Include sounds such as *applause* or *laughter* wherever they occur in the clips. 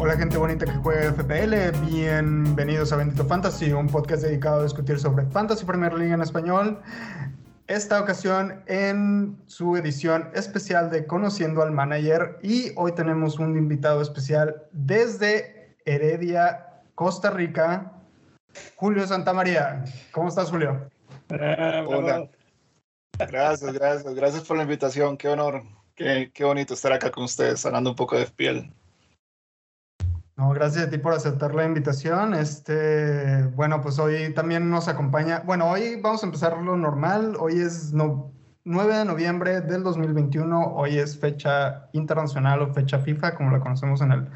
Hola gente bonita que juega FPL, bienvenidos a Bendito Fantasy, un podcast dedicado a discutir sobre Fantasy Premier League en español. Esta ocasión en su edición especial de Conociendo al Manager y hoy tenemos un invitado especial desde Heredia, Costa Rica, Julio Santamaría. ¿Cómo estás Julio? Hola. Gracias, gracias, gracias por la invitación, qué honor, qué, qué bonito estar acá con ustedes hablando un poco de FPL. No, gracias a ti por aceptar la invitación. Este, bueno, pues hoy también nos acompaña. Bueno, hoy vamos a empezar lo normal. Hoy es no, 9 de noviembre del 2021. Hoy es fecha internacional o fecha FIFA, como la conocemos en el,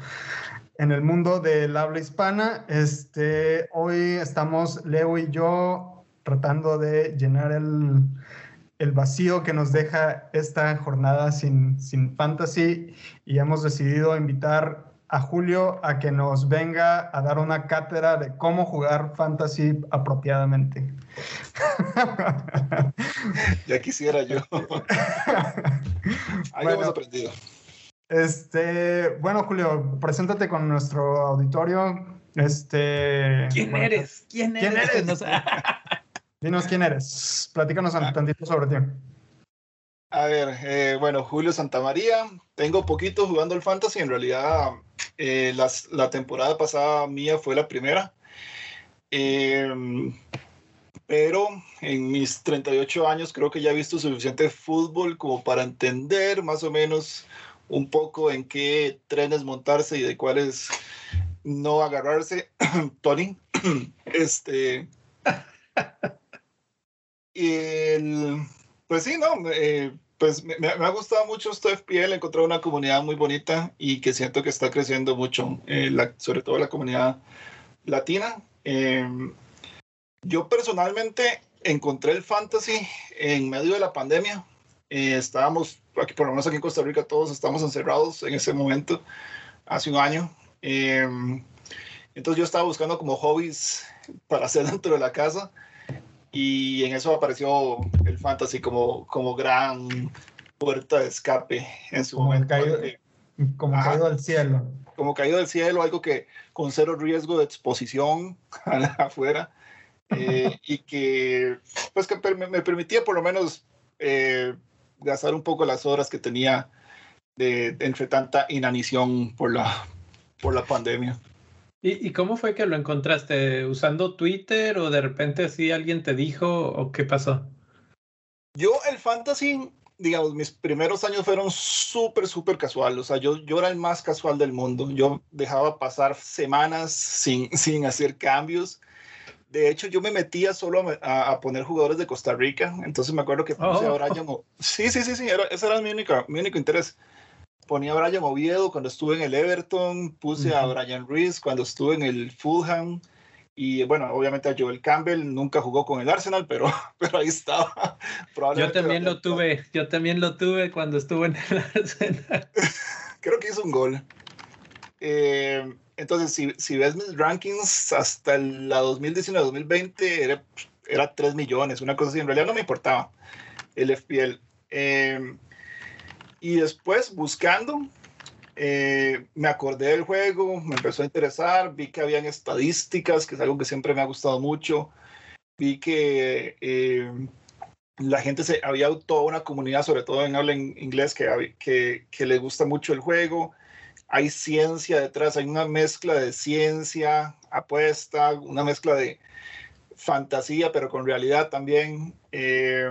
en el mundo del habla hispana. Este, hoy estamos Leo y yo tratando de llenar el, el vacío que nos deja esta jornada sin, sin fantasy y hemos decidido invitar a Julio a que nos venga a dar una cátedra de cómo jugar fantasy apropiadamente. *laughs* ya quisiera yo. *laughs* Ahí bueno, hemos aprendido. Este, bueno, Julio, preséntate con nuestro auditorio. Este, ¿Quién bueno, eres? ¿Quién eres? ¿Quién eres? *laughs* Dinos quién eres. Platícanos un tantito sobre ti. A ver, eh, bueno, Julio Santamaría. Tengo poquito jugando el fantasy. En realidad, eh, las, la temporada pasada mía fue la primera. Eh, pero en mis 38 años creo que ya he visto suficiente fútbol como para entender más o menos un poco en qué trenes montarse y de cuáles no agarrarse. *clears throat* Tony, *clears throat* este. *laughs* El, pues sí, no, eh, pues me, me, ha gustado mucho esto FPL, he encontrado una comunidad muy bonita y que siento que está creciendo mucho, eh, la, sobre todo la comunidad latina. Eh, yo personalmente encontré el fantasy en medio de la pandemia. Eh, estábamos, aquí, por lo menos aquí en Costa Rica, todos estamos encerrados en ese momento, hace un año. entonces yo estaba buscando como hobbies para hacer *laughs* dentro de la casa y en eso apareció el fantasy como, como gran puerta de escape en su como momento. Caído, como Ajá. caído del cielo. Como caído del cielo, algo que con cero riesgo de exposición *laughs* afuera eh, *laughs* y que, pues que me permitía por lo menos eh, gastar un poco las horas que tenía de, entre tanta inanición por la, por la pandemia. ¿Y, ¿Y, cómo fue que lo encontraste? ¿Usando Twitter o de repente así alguien te dijo o qué pasó? Yo el fantasy, digamos, mis primeros años fueron súper, súper casual. O sea, yo, yo era el más casual del mundo. Yo dejaba pasar semanas sin, *laughs* sin hacer cambios. De hecho, yo me metía solo a, a, poner jugadores de Costa Rica. Entonces me acuerdo que puse oh. a Brian. Sí, sí, sí, sí. Era, ese era mi único, mi único interés ponía a Brian Oviedo cuando estuve en el Everton, puse uh -huh. a Brian Reese cuando estuve en el Fulham y bueno, obviamente a Joel Campbell nunca jugó con el Arsenal, pero, *laughs* pero ahí estaba. yo también lo tuve, yo también lo tuve cuando estuve en el *laughs* Arsenal. Creo que hizo un gol. Eh, entonces, si, si, ves mis rankings hasta la 2019-2020 era, era 3 millones, una cosa así, en realidad no me importaba el FPL. Eh, y después, buscando, eh, me acordé del juego, me empezó a interesar, vi que habían estadísticas, que es algo que siempre me ha gustado mucho. Vi que eh, la gente se había toda una comunidad, sobre todo en habla en inglés, que, que, que le gusta mucho el juego. Hay ciencia detrás, hay una mezcla de ciencia, apuesta, una mezcla de fantasía, pero con realidad también. Eh,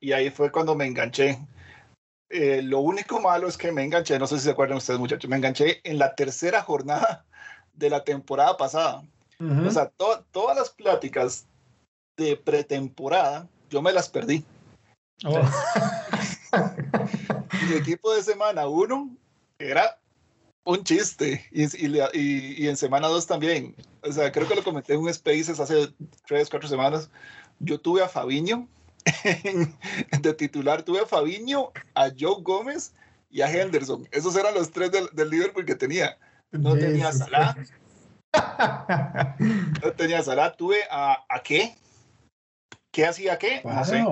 y ahí fue cuando me enganché. Eh, lo único malo es que me enganché, no sé si se acuerdan ustedes muchachos, me enganché en la tercera jornada de la temporada pasada. Uh -huh. O sea, to todas las pláticas de pretemporada, yo me las perdí. Oh. *laughs* Mi equipo de semana uno era un chiste y, y, y, y en semana dos también. O sea, creo que lo comenté en un Spaces hace tres, cuatro semanas. Yo tuve a Fabiño, de titular tuve a Fabiño, a Joe Gómez y a Henderson. Esos eran los tres del, del Liverpool que tenía. No tenía Salah. No tenía Salah. Tuve a, a qué? ¿Qué hacía qué? No sé.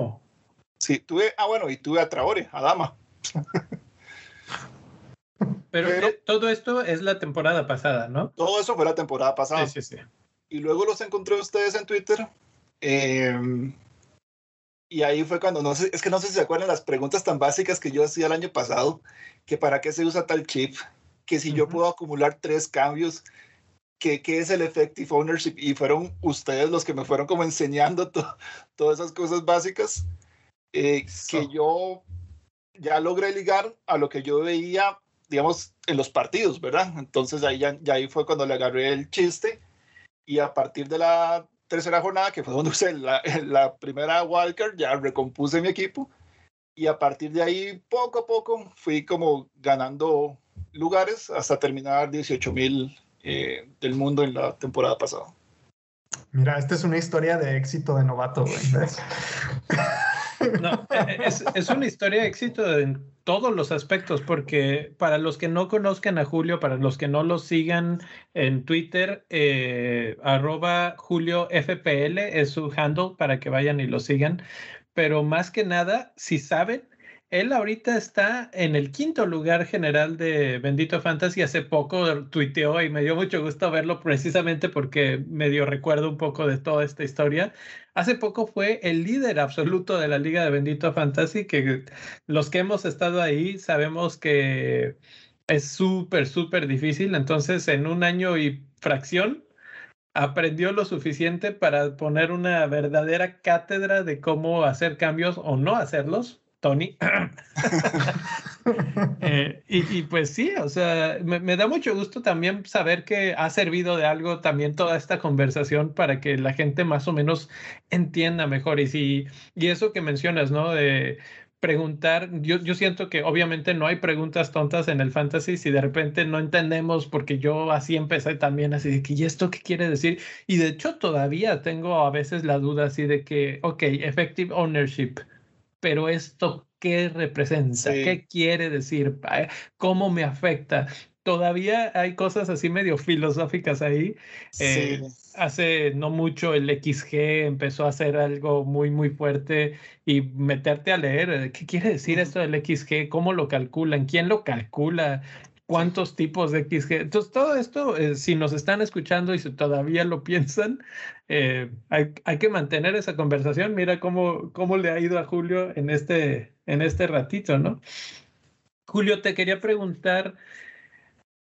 Sí, tuve, ah, bueno, y tuve a Traore, a Dama. Pero, eh, todo esto es la temporada pasada, ¿no? Todo eso fue la temporada pasada. Sí, sí, sí. Y luego los encontré ustedes en Twitter. Em, y ahí fue cuando, no sé, es que no sé si se acuerdan las preguntas tan básicas que yo hacía el año pasado, que para qué se usa tal chip, que si yo puedo acumular tres cambios, que qué es el effective ownership, y fueron ustedes los que me fueron como enseñando todas esas cosas básicas, eh, que yo ya logré ligar a lo que yo veía digamos, en los partidos, ¿verdad? Entonces ahí, ya, ahí fue cuando le agarré el chiste y a partir de la tercera jornada, que fue donde usé la, *laughs* la primera wildcard, ya recompuse mi equipo y a partir de ahí, poco a poco, fui como ganando lugares hasta terminar 18 mil eh, del mundo en la temporada pasada. Mira, esta es una historia de éxito de novato, *laughs* Es, una historia de éxito en todos los aspectos, porque para los que no conozcan a Julio, para los que no lo sigan en Twitter, eh, arroba Julio FPL es su handle para que vayan y lo sigan. Pero más que nada, si saben, él ahorita está en el quinto lugar general de Bendito Fantasy. Hace poco tuiteó y me dio mucho gusto verlo precisamente porque me dio recuerdo un poco de toda esta historia. Hace poco fue el líder absoluto de la Liga de Bendito Fantasy, que los que hemos estado ahí sabemos que es súper, súper difícil. Entonces, en un año y fracción, aprendió lo suficiente para poner una verdadera cátedra de cómo hacer cambios o no hacerlos Tony. *laughs* *laughs* Eh, y, pues sí, o sea, me, da mucho gusto también saber que ha servido de algo también toda esta conversación para que la gente más o menos entienda mejor. Y, si, y eso que mencionas, ¿no? De preguntar, yo, yo siento que obviamente no hay preguntas tontas en el fantasy si de repente no entendemos, porque yo así empecé también, así de que, ¿y esto qué quiere decir? Y de hecho todavía tengo a veces la duda así de que, ok, effective ownership pero esto qué representa, qué quiere decir, cómo me afecta. Todavía hay cosas así medio filosóficas ahí. Eh, hace no mucho el XG empezó a hacer algo muy, muy fuerte y meterte a leer eh, qué quiere decir esto del XG, cómo lo calculan, quién lo calcula, cuántos tipos de XG. Entonces, todo esto, eh, si nos están escuchando y si todavía lo *laughs* piensan, eh, hay, hay, que mantener esa conversación. Mira cómo, cómo le ha ido a Julio en este, en este ratito, ¿no? Julio, te quería preguntar,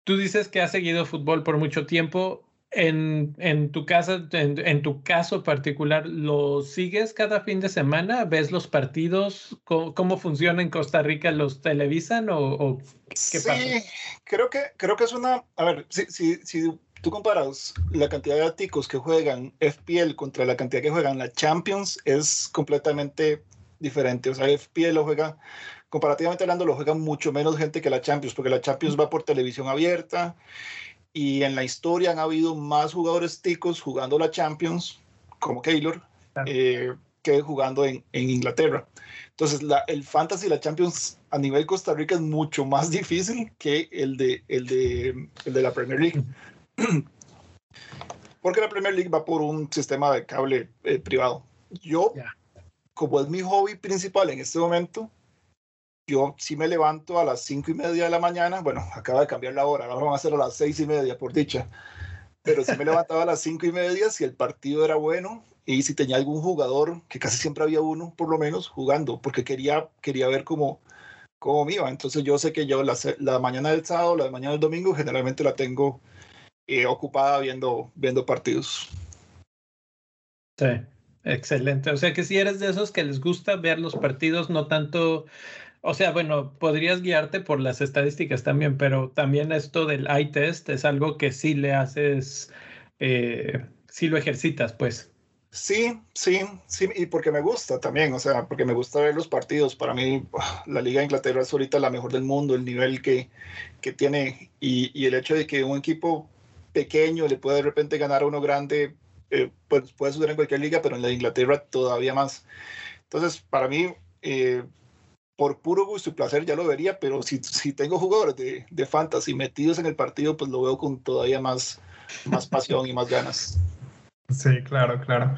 tú dices que has seguido fútbol por mucho tiempo. En, en, tu casa, en, tu caso particular, ¿lo sigues cada fin de semana? ¿Ves los partidos? ¿Cómo, funciona en Costa Rica? ¿Los televisan o, qué sí, creo que, creo que es una... A ver, si, si, si tú comparas la cantidad de ticos que juegan FPL contra la cantidad que juegan la Champions, es completamente diferente. O sea, FPL lo juega, comparativamente hablando, lo juega mucho menos gente que la Champions, porque la Champions va por televisión abierta y en la historia han habido más jugadores ticos jugando la Champions, como Keylor, eh, que jugando en, en, Inglaterra. Entonces, la, el Fantasy y la Champions a nivel Costa Rica es mucho más *laughs* difícil que el de, el de, el de la Premier League. *clears throat* Porque la Premier League va por un sistema de cable eh, privado. Yo, como es mi hobby principal en este momento, yo sí me levanto a las cinco y media de la mañana, bueno, acaba de cambiar la hora, ahora vamos a hacer a las seis y media, por dicha, pero sí me *laughs* levantaba a las cinco y media si el partido era bueno y si tenía algún jugador, que casi siempre había uno, por lo menos, jugando, porque quería, quería ver cómo, cómo me iba. Entonces yo sé que yo la, la mañana del sábado, la mañana del domingo, generalmente la tengo eh, ocupada viendo, viendo partidos. Sí, excelente. O sea que si eres de esos que les gusta ver los partidos, no tanto o sea, bueno, podrías guiarte por las estadísticas también, pero también esto del eye test es algo que sí le haces, eh, sí lo ejercitas, pues. Sí, sí, sí, y porque me gusta también, o sea, porque me gusta ver los partidos. Para mí, *sighs* la Liga de Inglaterra es ahorita la mejor del mundo, el nivel que, que tiene y, y, el hecho de que un equipo pequeño le puede de repente ganar a uno grande, eh, pues puede suceder en cualquier liga, pero en la de Inglaterra todavía más. Entonces, para mí, eh, por puro gusto y placer ya lo vería, pero si, si tengo jugadores de, de, fantasy metidos en el partido, pues lo veo con todavía más, más pasión y más ganas. Sí, claro, claro.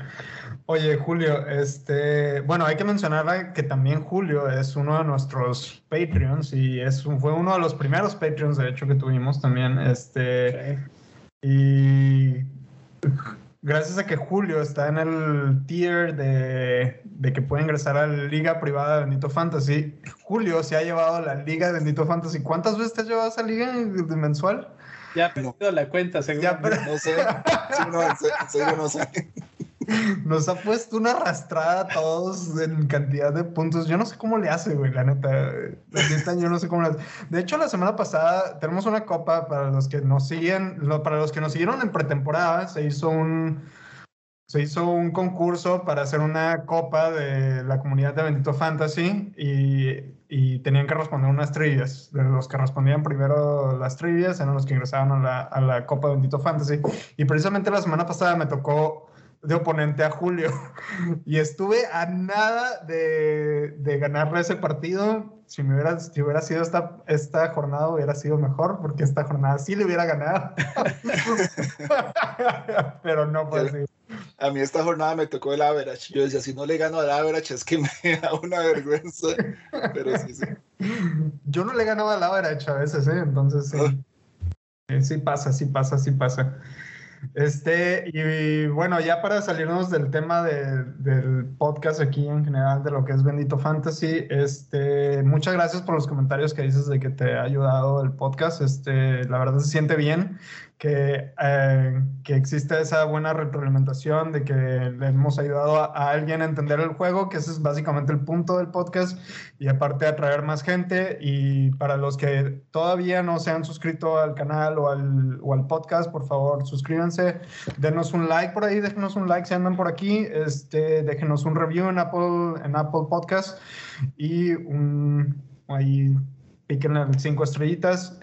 Oye, Julio, este, bueno, hay que mencionar que también Julio es uno de nuestros Patreons y es fue uno de los primeros Patreons, de hecho, que tuvimos también. Este, y gracias a que Julio está en el tier de, de, que puede ingresar a la liga privada de Bendito Fantasy, Julio se ha llevado a la liga de Bendito Fantasy. ¿Cuántas veces te has llevado a esa liga mensual? Ya he perdido la cuenta, seguro. Ya, pero... No sé, sí, no, en serio no sé. *laughs* Nos ha puesto una arrastrada a todos en cantidad de puntos. Yo no sé cómo le hace, güey, la neta. Este año no sé cómo le hace. De hecho, la semana pasada tenemos una copa para los que nos siguen, para los que nos siguieron en pretemporada, se hizo un, se hizo un concurso para hacer una copa de la comunidad de Bendito Fantasy y, y tenían que responder unas trivias. De los que respondían primero las trivias eran los que ingresaban a la, a la copa de Bendito Fantasy. Y precisamente la semana pasada me tocó de oponente a Julio. *laughs* Y estuve a nada de, de ganarle ese partido. Si, me hubiera, si hubiera sido esta, esta jornada, hubiera sido mejor, porque esta jornada sí le hubiera ganado. *laughs* Pero no fue así. A mí esta jornada me tocó el average. Yo decía, si no le gano al average es que me *laughs* da una vergüenza. Pero sí, sí. Yo no le ganaba al average a veces, ¿eh? Entonces sí. Ah. Sí pasa, sí pasa, sí pasa. Este, y bueno, ya para salirnos del tema del podcast aquí en general de lo que es Bendito Fantasy, este, muchas gracias por los comentarios que dices de que te ha ayudado el podcast. Este, la verdad se siente bien que, eh, que exista esa buena retroalimentación, de que le hemos ayudado a, alguien a entender el juego, que ese es básicamente el punto del podcast, y aparte atraer más gente. Y para los que todavía no se han suscrito al canal o al, o al podcast, por favor, suscríbanse, denos un like por ahí, déjenos un like si andan por aquí, este, déjenos un review en Apple, en Apple Podcast y un ahí piquen las cinco estrellitas.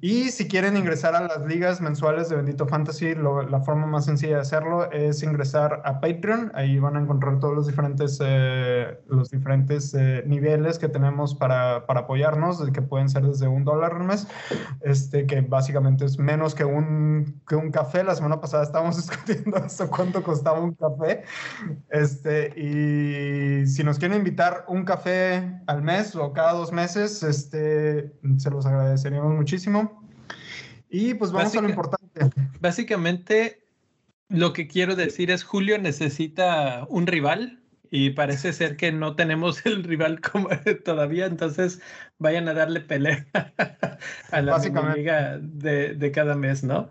Y si quieren ingresar a las ligas mensuales de Bendito Fantasy, la forma más sencilla de hacerlo es ingresar a Patreon. Ahí van a encontrar todos los diferentes, eh, los diferentes eh, niveles que tenemos para, para, apoyarnos, que pueden ser desde un dólar al mes, este, que básicamente es menos que un, que un café. La semana pasada estábamos *laughs* discutiendo eso, cuánto costaba un café. Este, y si nos quieren invitar un café al mes o cada dos meses, este, se los agradeceríamos muchísimo. Y pues vamos a lo importante. Básicamente, lo que quiero decir es, Julio necesita un rival y parece ser que no tenemos *laughs* el rival como *laughs* todavía, entonces vayan a darle pelea *laughs* a la liga de, de cada mes, ¿no?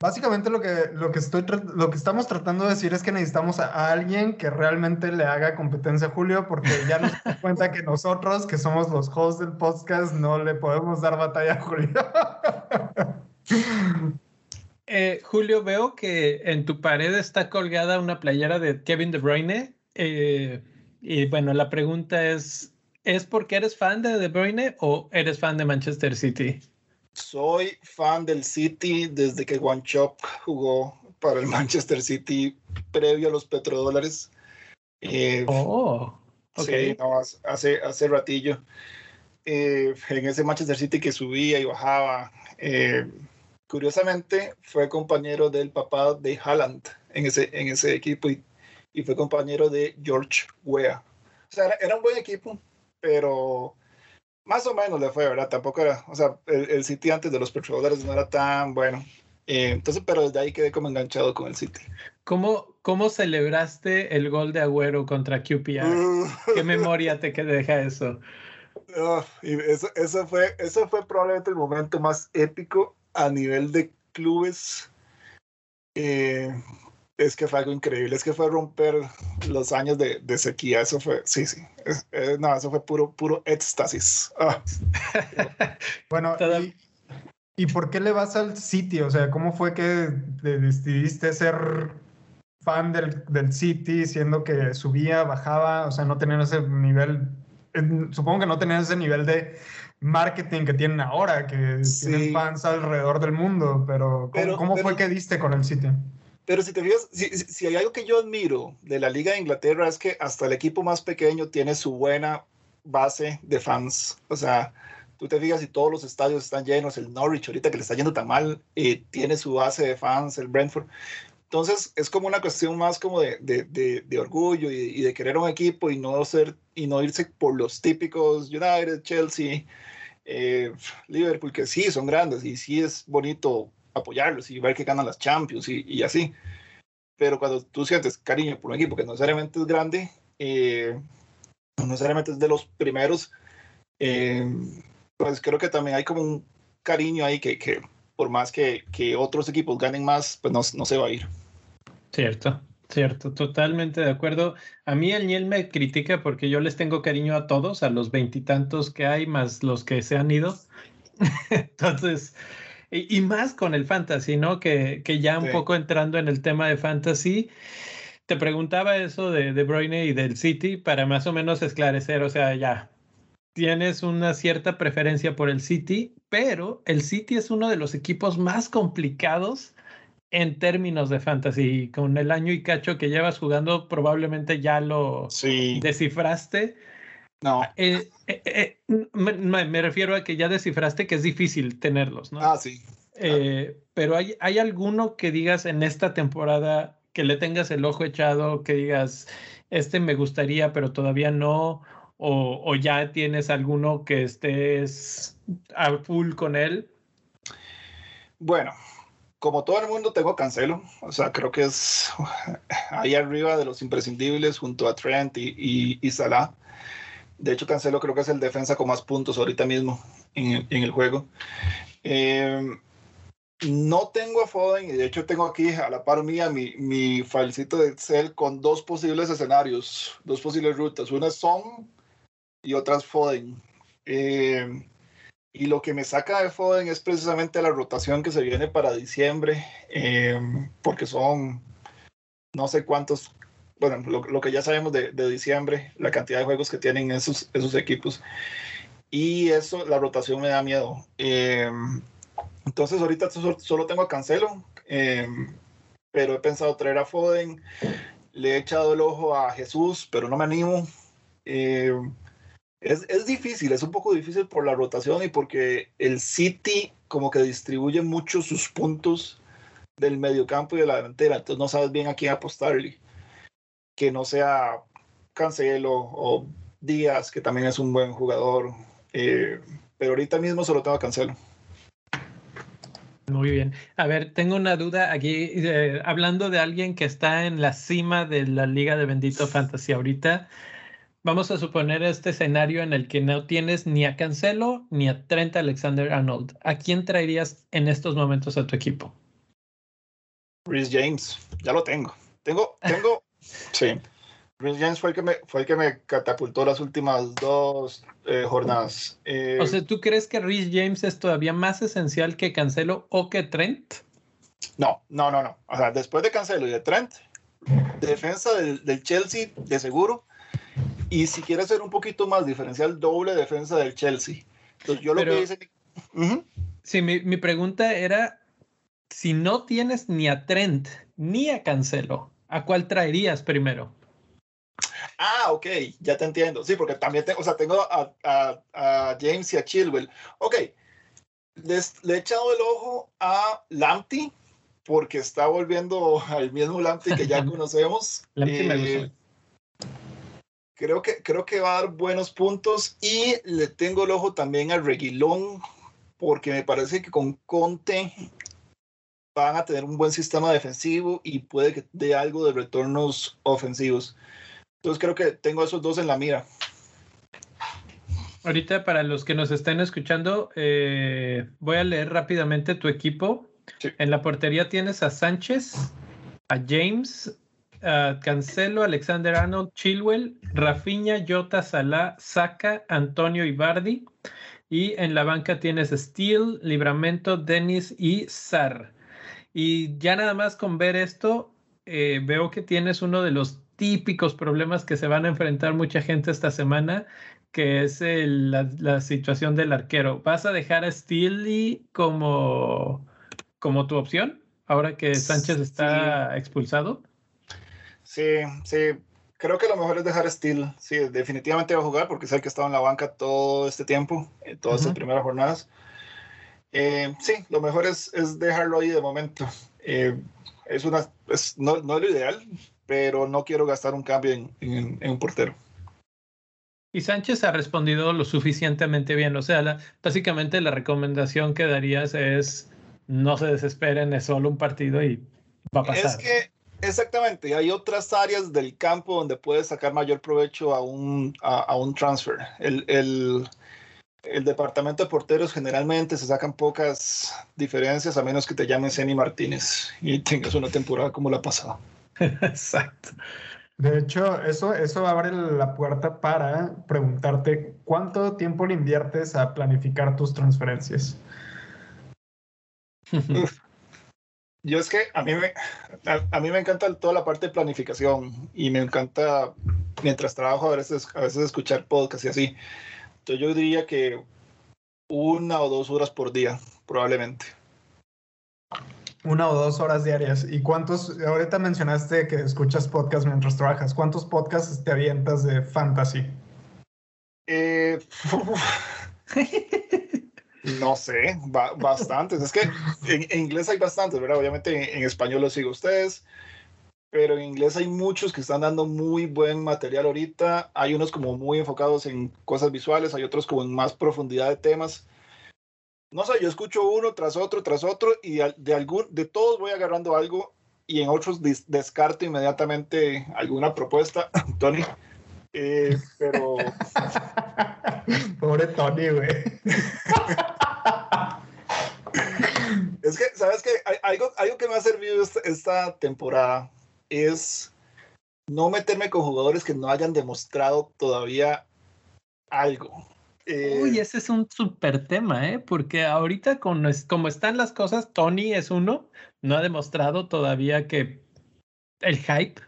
Básicamente lo que, lo, que estoy, lo que estamos tratando de decir es que necesitamos a, alguien que realmente le haga competencia a Julio, porque ya nos damos *laughs* cuenta que nosotros, que somos los hosts del podcast, no le podemos dar batalla a Julio. *laughs* Eh, Julio, veo que en tu pared está colgada una playera de Kevin De Bruyne. Eh, y bueno, la pregunta es, ¿es porque eres fan de De Bruyne o eres fan de Manchester City? Soy fan del City desde que Chop jugó para el *laughs* Manchester City previo a los petrodólares. Eh, oh, okay. Sí, hace, hace ratillo. Eh, en ese Manchester City que subía y bajaba. Eh, curiosamente, fue compañero del papá de Haaland en ese, en ese equipo y, y fue compañero de George Weah. O sea, era un buen equipo, pero más o menos le fue, ¿verdad? Tampoco era, o sea, el, el City antes de los petrodólares no era tan bueno. Eh, entonces, pero desde ahí quedé como enganchado con el City. ¿Cómo, ¿Cómo celebraste el gol de Agüero contra QPR? Uh. ¿Qué memoria te deja eso? eso, eso, fue, eso fue probablemente el momento más épico a nivel de clubes. Eh, es que fue algo increíble, es que fue romper los años de, de sequía, eso fue, sí, sí, no, eso fue puro, puro éxtasis. Ah. *laughs* bueno, y, y, por qué le vas al City? O sea, ¿cómo fue que decidiste ser fan del, del City, siendo que subía, bajaba, o sea, no tener ese nivel, supongo que no tener ese nivel de marketing que tienen ahora, que tienen fans alrededor del mundo, pero ¿cómo, fue que diste con el City? Pero si te fijas, si, hay algo que yo admiro de la Liga de Inglaterra es que hasta el equipo más pequeño tiene su buena base de fans. O sea, tú te fijas si todos los estadios están llenos, el Norwich ahorita que le está yendo tan mal, eh, tiene su base de fans, el Brentford. Entonces es como una cuestión más como de, de, orgullo y, y, de querer un equipo y no ser y no irse por los típicos United, Chelsea, eh, Liverpool, que sí son grandes y sí es bonito apoyarlos y ver que ganan las Champions y, y así. Pero cuando tú sientes cariño por un equipo que no necesariamente es grande, eh, no necesariamente es de los primeros, eh, pues creo que también hay como un cariño ahí que, que por más que, que, otros equipos ganen más, pues no, no se va a ir. Cierto, cierto, totalmente de acuerdo. A mí el Niel me critica porque yo les tengo cariño a todos, a los veintitantos que hay, más los que se han ido. *laughs* Entonces, y, más con el fantasy, ¿no? Que, que ya un poco entrando en el tema de fantasy, te preguntaba eso de De Bruyne y del City para más o menos esclarecer, o sea, ya, tienes una cierta preferencia por el City, pero el City es uno de los equipos más complicados en términos de fantasy. Con el año y cacho que llevas jugando, probablemente ya lo descifraste. No. Eh, eh, eh, me, refiero a que ya descifraste que es difícil tenerlos, ¿no? Ah, sí. pero hay, hay alguno que digas en esta temporada que le tengas el ojo echado, que digas, este me gustaría, pero todavía no, o, o ya tienes alguno que estés a full con él. Bueno, como todo el mundo tengo Cancelo, o sea, creo que es ahí arriba de los imprescindibles junto a Trent y, y, Salah. De hecho, Cancelo creo que es el defensa con más puntos ahorita mismo en en el juego. Eh, no tengo a Foden y de hecho tengo aquí a la par mía mi, mi falsito de Excel con dos posibles escenarios, dos posibles rutas. Una es Son y otra es Foden. Eh, y lo que me saca de Foden es precisamente la rotación que se viene para diciembre, eh, porque son no sé cuántos, bueno, lo, que ya sabemos de, de, diciembre, la cantidad de juegos que tienen esos, esos equipos. Y eso, la rotación me da miedo. Eh, entonces ahorita solo tengo a Cancelo, pero he pensado traer a Foden. Le he echado el ojo a Jesús, pero no me animo. Es, es, difícil, es un poco difícil por la rotación y porque el City como que distribuye mucho sus puntos del mediocampo y de la delantera, entonces no sabes bien a quién apostarle. Que no sea Cancelo o Díaz, que también es un buen jugador, eh, pero ahorita mismo solo tengo a Cancelo. Muy bien. A ver, tengo una duda aquí, eh, hablando de alguien que está en la cima de la Liga de Bendito Fantasy ahorita. Vamos a suponer este escenario en el que no tienes ni a Cancelo ni a Trent Alexander Arnold. ¿A quién traerías en estos momentos a tu equipo? Rhys James, ya lo tengo. Tengo, tengo, sí. Rhys James fue el que me, fue el que me catapultó las últimas dos eh, jornadas. Eh, o sea, ¿tú crees que Rhys James es todavía más esencial que Cancelo o que Trent? No, no, no, no. O sea, después de Cancelo y de Trent, defensa del, del Chelsea, de seguro y si quieres ser un poquito más diferencial, doble defensa del Chelsea. Entonces, yo lo que hice. Sí, mi, mi, pregunta era: si no tienes ni a Trent ni a Cancelo, ¿a cuál traerías primero? Ah, ok, ya te entiendo. Sí, porque también tengo, o sea, tengo a, a, a James y a Chilwell. Ok, Les, le he echado el ojo a Lamptey porque está volviendo *laughs* al mismo Lamptey que ya *laughs* conocemos. Lamptey me gusta. Eh, Creo que, creo que va a dar buenos puntos y le tengo el ojo también al Reguilón porque me parece que con Conte van a tener un buen sistema defensivo y puede que dé algo de retornos ofensivos. Entonces creo que tengo esos dos en la mira. Ahorita para los que nos estén escuchando, eh, voy a leer rápidamente tu equipo. Sí. En la portería tienes a Sánchez, a James, uh, Cancelo, Alexander Arnold, Chilwell, Rafinha, Jota, Salah, Saka, Antonio Ibardi. Y en la banca tienes Steel, Libramento, Dennis y Sar. Y ya nada más con ver esto, eh, veo que tienes uno de los típicos problemas que se van a enfrentar mucha gente esta semana, que es el, la, la, situación del arquero. ¿Vas a dejar a Steely como, como tu opción ahora que Sánchez está sí. expulsado? Sí, sí. Creo que lo mejor es dejar Steel. Sí, definitivamente va a jugar porque sé que ha estado en la banca todo este tiempo, en todas uh -huh. estas primeras jornadas. Eh, sí, lo mejor es, es, dejarlo ahí de momento. Eh, es una, es, no, no, es lo ideal, pero no quiero gastar un cambio en, en, en un portero. Y Sánchez ha respondido lo suficientemente bien. O sea, la, básicamente la recomendación que darías es no se desesperen, es solo un partido y va a pasar. Es que exactamente, hay otras áreas del campo donde puedes sacar mayor provecho a un, a, a un transfer. El, el, el, departamento de porteros generalmente se sacan pocas diferencias a menos que te llamen Ceni Martínez y tengas una temporada como la pasada. *laughs* Exacto. De hecho, eso, eso abre la puerta para preguntarte cuánto tiempo le inviertes a planificar tus transferencias. *laughs* Uf. Yo es que a mí, me, a, a, mí me encanta toda la parte de planificación y me encanta, mientras trabajo, a veces, a veces escuchar podcast y así. Entonces yo diría que una o dos horas por día, probablemente. Una o dos horas diarias. ¿Y cuántos, ahorita mencionaste que escuchas podcast mientras trabajas, ¿cuántos podcasts te avientas de fantasy? Eh, *laughs* no sé, ba bastantes. Es que en, en, inglés hay bastantes, ¿verdad? Obviamente en, en español los sigo ustedes, pero en inglés hay muchos que están dando muy buen material ahorita. Hay unos como muy enfocados en cosas visuales, hay otros como en más profundidad de temas no sé, yo escucho uno tras otro, tras otro, y de, algún, de todos voy agarrando algo, y en otros des descarto inmediatamente alguna propuesta, *laughs* Tony. Eh, pero. *laughs* Pobre Tony, güey. es que, ¿sabes qué? Algo, algo que me ha servido esta, esta temporada es no meterme con jugadores que no hayan demostrado todavía algo. Eh, Uy, ese es un súper tema, ¿eh? Porque ahorita con, como están las cosas, Tony es uno, no ha demostrado todavía que el hype,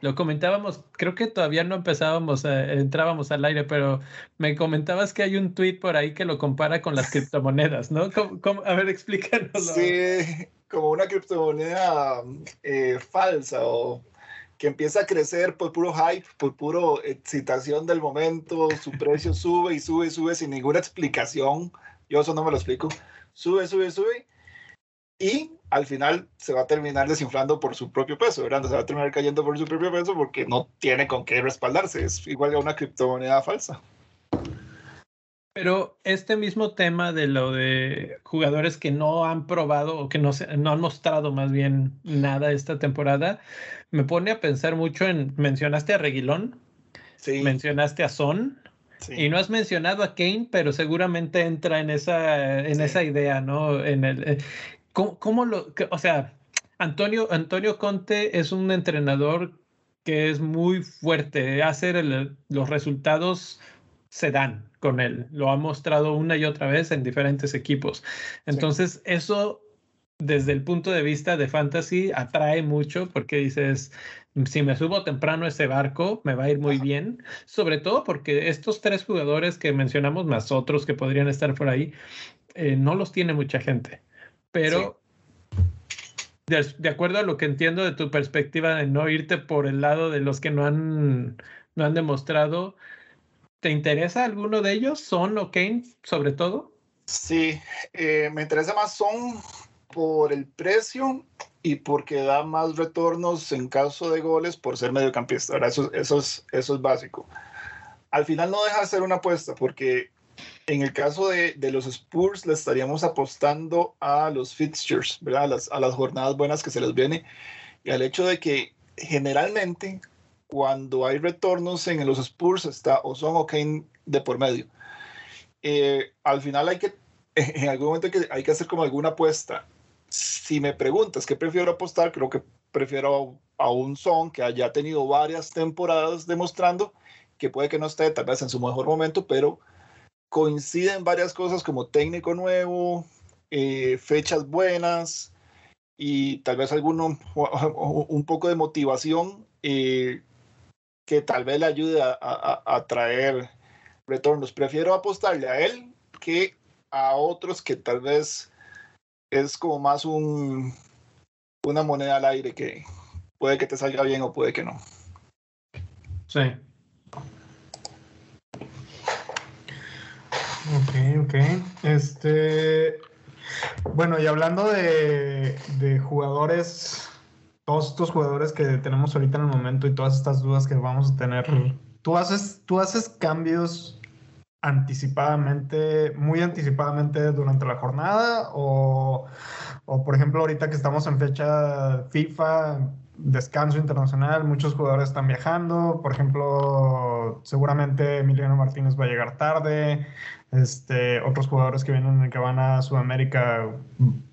lo comentábamos, creo que todavía no empezábamos, a, entrábamos al aire, pero me comentabas que hay un tweet por ahí que lo compara con las criptomonedas, ¿no? A ver, explícanos. Sí, como una criptomoneda eh, falsa o que empieza a crecer por puro hype, por puro excitación del momento, su precio *laughs* sube y sube y sube sin ninguna explicación. Yo eso no me lo explico. Sube, sube, sube. Y al final se va a terminar desinflando por su propio peso, ¿verdad? Se va a terminar cayendo por su propio peso porque no tiene con qué respaldarse. Es igual que una criptomoneda falsa. Pero este mismo tema de lo de jugadores que no han probado o que no, se, no han mostrado más bien nada esta temporada, me pone a pensar mucho en, mencionaste a Reguilón, sí. mencionaste a Son, sí. y no has mencionado a Kane, pero seguramente entra en esa, en sí. esa idea, ¿no? En el, eh, ¿cómo, ¿cómo, lo, que, o sea, Antonio, Antonio Conte es un entrenador que es muy fuerte, hace el, los resultados se dan con él. Lo ha mostrado una y otra vez en diferentes equipos. Entonces, sí. eso desde el punto de vista de fantasy atrae mucho porque dices, si me subo temprano a ese barco, me va a ir muy Ajá. bien. Sobre todo porque estos tres jugadores que mencionamos, más otros que podrían estar por ahí, eh, no los tiene mucha gente. Pero... Sí. De, de, acuerdo a lo que entiendo de tu perspectiva de no irte por el lado de los que no han, no han demostrado, ¿Te interesa alguno de ellos? ¿Son o Kane, sobre todo? Sí, eh, me interesa más Son por el precio y porque da más retornos en caso de goles por ser mediocampista. Ahora, eso, eso, es, eso es básico. Al final no deja de ser una apuesta porque en el caso de, de, los Spurs le estaríamos apostando a los fixtures, ¿verdad? A las, a las jornadas buenas que se les viene y al hecho de que generalmente cuando hay retornos en los Spurs está o son o Kane de por medio. Eh, al final hay que, *laughs* en algún momento hay que, hay que hacer como alguna apuesta. Si me preguntas qué prefiero apostar, creo que prefiero a un Son que haya tenido varias temporadas demostrando que puede que no esté tal vez en su mejor momento, pero coinciden varias cosas como técnico nuevo, eh, fechas buenas y tal vez alguno, un poco de motivación eh, que tal vez le ayude a, a, traer retornos. Prefiero apostarle a él que a otros que tal vez es como más un, una moneda al aire que puede que te salga bien o puede que no. Sí. Ok, ok. Este, bueno, y hablando de, de jugadores todos estos jugadores que tenemos ahorita en el momento y todas estas dudas que vamos a tener, ¿tú haces, tú haces cambios anticipadamente, muy anticipadamente durante la jornada o, o, por ejemplo ahorita que estamos en fecha FIFA, descanso internacional, muchos jugadores están viajando, por ejemplo, seguramente Emiliano Martínez va a llegar tarde, este, otros jugadores que vienen que van a Sudamérica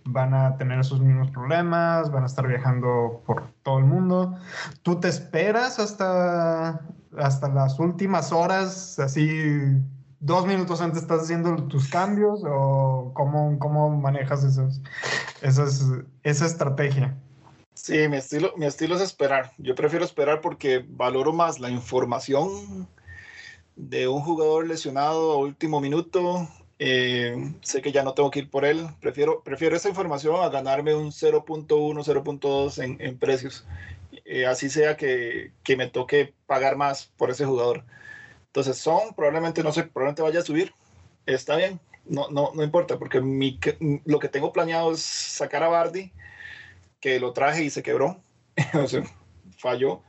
van a tener esos mismos problemas, van a estar viajando por todo el mundo. ¿Tú te esperas hasta, hasta las últimas horas, así dos minutos antes estás haciendo tus cambios o cómo, cómo manejas esos, esa estrategia? Sí, mi estilo, mi estilo es esperar. Yo prefiero esperar porque valoro más la información de un jugador lesionado a último minuto. Eh, sé que ya no tengo que ir por él. Prefiero, prefiero esa información a ganarme un 0.1, 0.2 en, en, precios. Eh, así sea que, que, me toque pagar más por ese jugador. Entonces, son probablemente, no sé, probablemente vaya a subir. Está bien, no, no, no importa, porque mi, lo que tengo planeado es sacar a Bardi, que lo traje y se quebró. *laughs* o sea, falló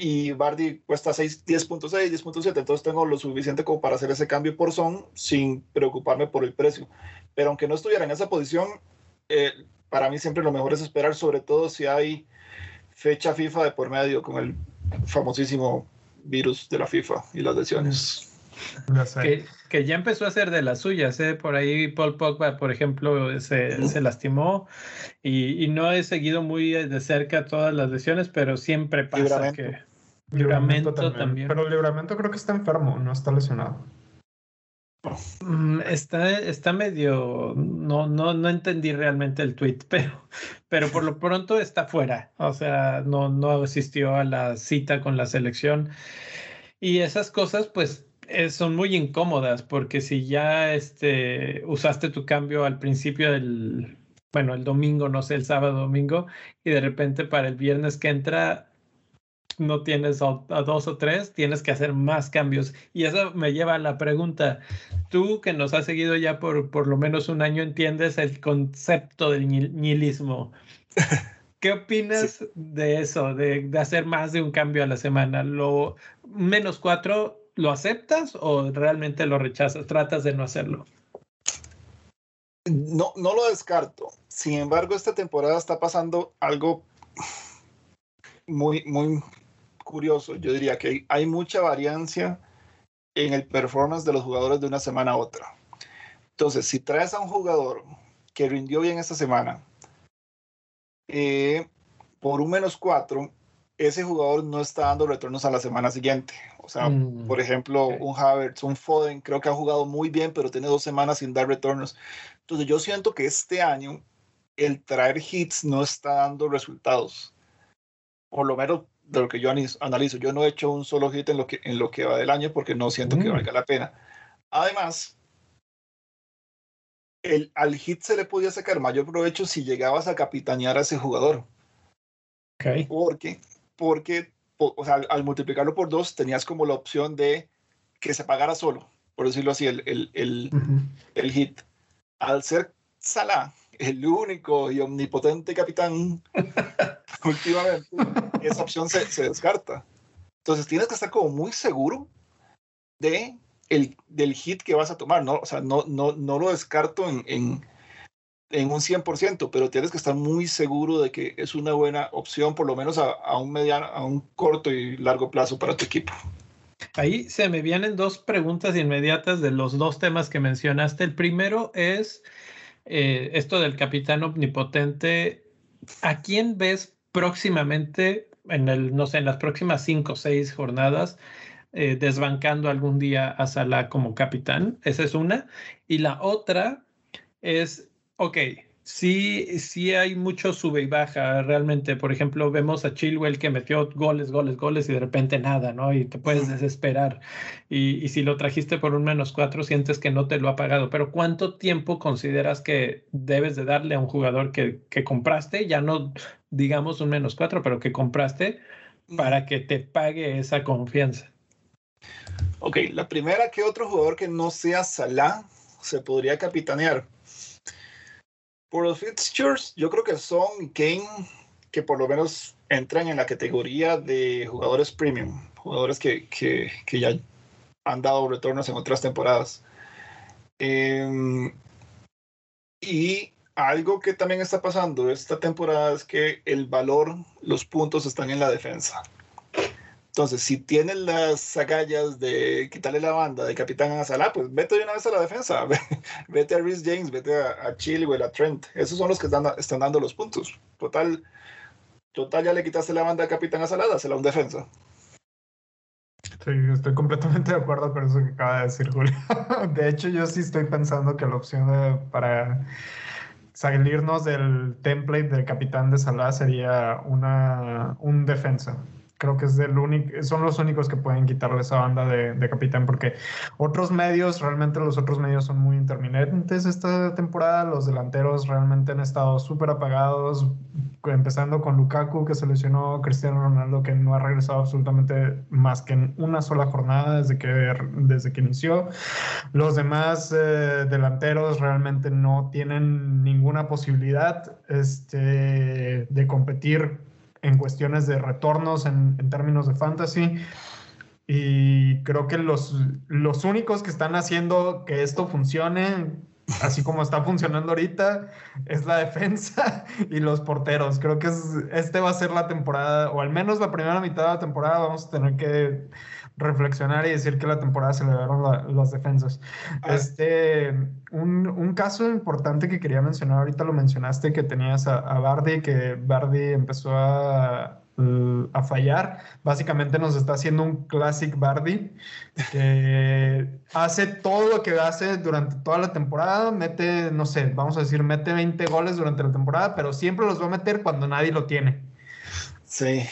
y Bardi cuesta 10.6, 10.7, entonces tengo lo suficiente como para hacer ese cambio por son sin preocuparme por el precio. Pero aunque no estuviera en esa posición, eh, para mí siempre lo mejor es esperar, sobre todo si hay fecha FIFA de por medio con el famosísimo virus de la FIFA y las lesiones. Que, que, ya empezó a hacer de las suyas, ¿eh? por ahí Paul Pogba, por ejemplo, se, se lastimó y, y, no he seguido muy de cerca todas las lesiones, pero siempre pasa que... Libramento, también. Pero el libramento creo que está enfermo, no está lesionado. Mm, está, está medio, no, no, no entendí realmente el tweet, *laughs* pero, pero por lo pronto está fuera. O sea, no, no asistió a la cita con la selección. Y esas cosas, pues, eh, son muy incómodas, porque si ya este, usaste tu cambio al principio del, bueno, el domingo, no sé, el sábado, domingo, y de repente para el viernes que entra no tienes a, dos o tres, tienes que hacer más cambios. Y eso me lleva a la pregunta, tú que nos has seguido ya por por lo menos un año, entiendes el concepto del nihilismo. *laughs* ¿Qué opinas de eso, de, de, hacer más de un cambio a la semana? ¿Lo menos cuatro lo aceptas o realmente lo rechazas? ¿Tratas de no hacerlo? No, no lo descarto. Sin embargo, esta temporada está pasando algo muy, muy curioso. Yo diría que hay mucha variancia en el performance de los jugadores de una semana a otra. Entonces, si traes a un jugador que rindió bien esta semana, eh, por un menos cuatro, ese jugador no está dando retornos a la semana siguiente. O sea, mm, por ejemplo, un Havertz, un Foden, creo que ha jugado muy bien, pero tiene dos semanas sin dar retornos. Entonces, yo siento que este año el traer hits no está dando resultados. Por lo menos de lo que yo analizo. Yo no he hecho un solo hit en lo que, en lo que va del año porque no siento que mm. valga la pena. Además, el, al hit se le podía sacar mayor provecho si llegabas a capitanear a ese jugador. Okay. Porque, porque o sea, al, multiplicarlo por dos tenías como la opción de que se pagara solo, por decirlo así, el, el, el, el hit. Al ser Salah, el único y omnipotente capitán *laughs* últimamente, esa opción se, se, descarta. Entonces tienes que estar como muy seguro de el, del hit que vas a tomar, ¿no? O sea, no, no, no lo descarto en, en, en un 100%, pero tienes que estar muy seguro de que es una buena opción, por lo menos a, a un mediano, a un corto y largo plazo para tu equipo. Ahí se me vienen dos preguntas inmediatas de los dos temas que mencionaste. El primero es eh, esto del capitán omnipotente. ¿A quién ves próximamente, en el, no sé, en las próximas cinco o seis jornadas, eh, desbancando algún día a Salah como capitán. Esa es una. Y la otra es, ok, sí, sí hay mucho sube y baja realmente. Por ejemplo, vemos a Chilwell que metió goles, goles, goles y de repente nada, ¿no? Y te puedes desesperar. Y, y, si lo trajiste por un menos cuatro, sientes que no te lo ha pagado. Pero ¿cuánto tiempo consideras que debes de darle a un jugador que, que compraste? Ya no digamos un menos cuatro, pero que compraste para que te pague esa confianza. Ok, la primera, que otro jugador que no sea Salah se podría capitanear? Por los fixtures, yo creo que Son Kane, que por lo menos entran en la categoría de jugadores premium, jugadores que, que, que ya han dado retornos en otras temporadas. Eh, y algo que también está pasando esta temporada es que el valor, los puntos están en la defensa. Entonces, si tienes las agallas de quitarle la banda de Capitán a pues vete de una vez a la defensa. *laughs* vete a Rhys James, vete a, a Chilwell, a Trent. Esos son los que están, están dando los puntos. Total, total, ya le quitaste la banda a Capitán a Salah, dásela a un defensa. Sí, estoy completamente de acuerdo con eso que acaba de decir Julio. *laughs* De hecho, yo sí estoy pensando que la opción de, para salirnos del template del capitán de Salah sería una, un defensa creo que es del único, son los únicos que pueden quitarle esa banda de, de, capitán, porque otros medios, realmente los otros medios son muy intermitentes esta temporada, los delanteros realmente han estado súper apagados, empezando con Lukaku que se lesionó, Cristiano Ronaldo que no ha regresado absolutamente más que en una sola jornada desde que, desde que inició, los demás eh, delanteros realmente no tienen ninguna posibilidad este, de competir en cuestiones de retornos en, términos de fantasy. Y creo que los, los únicos que están haciendo que esto funcione, así como está funcionando ahorita, es la defensa *laughs* y los porteros. Creo que es, este va a ser la temporada, o al menos la primera mitad de la temporada, vamos a tener que reflexionar y decir que la temporada se le dieron la, las defensas. Ah. Este, un, un, caso importante que quería mencionar, ahorita lo mencionaste, que tenías a, a Bardi, que Bardi empezó a, a fallar. Básicamente nos está haciendo un classic Bardi que *laughs* hace todo lo que hace durante toda la temporada, mete, no sé, vamos a decir, mete 20 goles durante la temporada, pero siempre los va a meter cuando nadie lo tiene. Sí,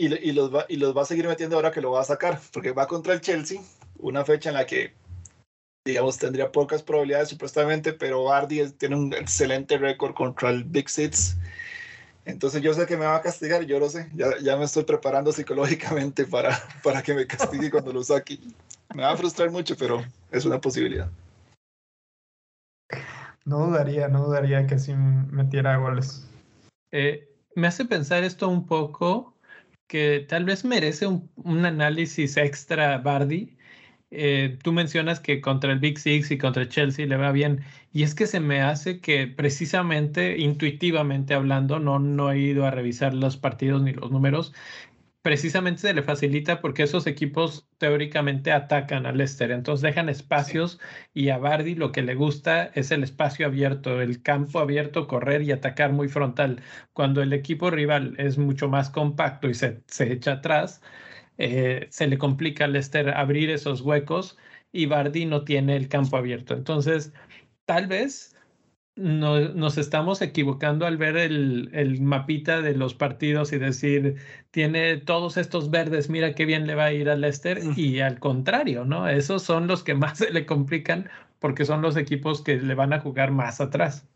y, y, los va, y los va a seguir metiendo ahora que lo va a sacar, porque va contra el Chelsea, una fecha en la que, digamos, tendría pocas probabilidades supuestamente, pero Bardi tiene un excelente récord contra el Big Six. Entonces yo sé que me va a castigar, yo lo sé, ya, ya me estoy preparando psicológicamente para, para que me castigue cuando lo saque. Me va a frustrar mucho, pero es una posibilidad. No dudaría, no dudaría que sí metiera goles. Eh, me hace pensar esto un poco que tal vez merece un, análisis extra Bardi. Eh, tú mencionas que contra el Big Six y contra el Chelsea le va bien, y es que se me hace que precisamente, intuitivamente hablando, no, no he ido a revisar los partidos ni los números, precisamente se le facilita porque esos equipos teóricamente atacan al Leicester, entonces dejan espacios y a Bardi lo que le gusta es el espacio abierto, el campo abierto, correr y atacar muy frontal. Cuando el equipo rival es mucho más compacto y se, se echa atrás, eh, se le complica al Leicester abrir esos huecos y Bardi no tiene el campo abierto. Entonces, tal vez no, nos estamos equivocando al ver el, el, mapita de los partidos y decir, tiene todos estos verdes, mira qué bien le va a ir al Leicester, y al contrario, ¿no? Esos son los que *laughs* más se le complican porque son los equipos que le van a jugar más atrás.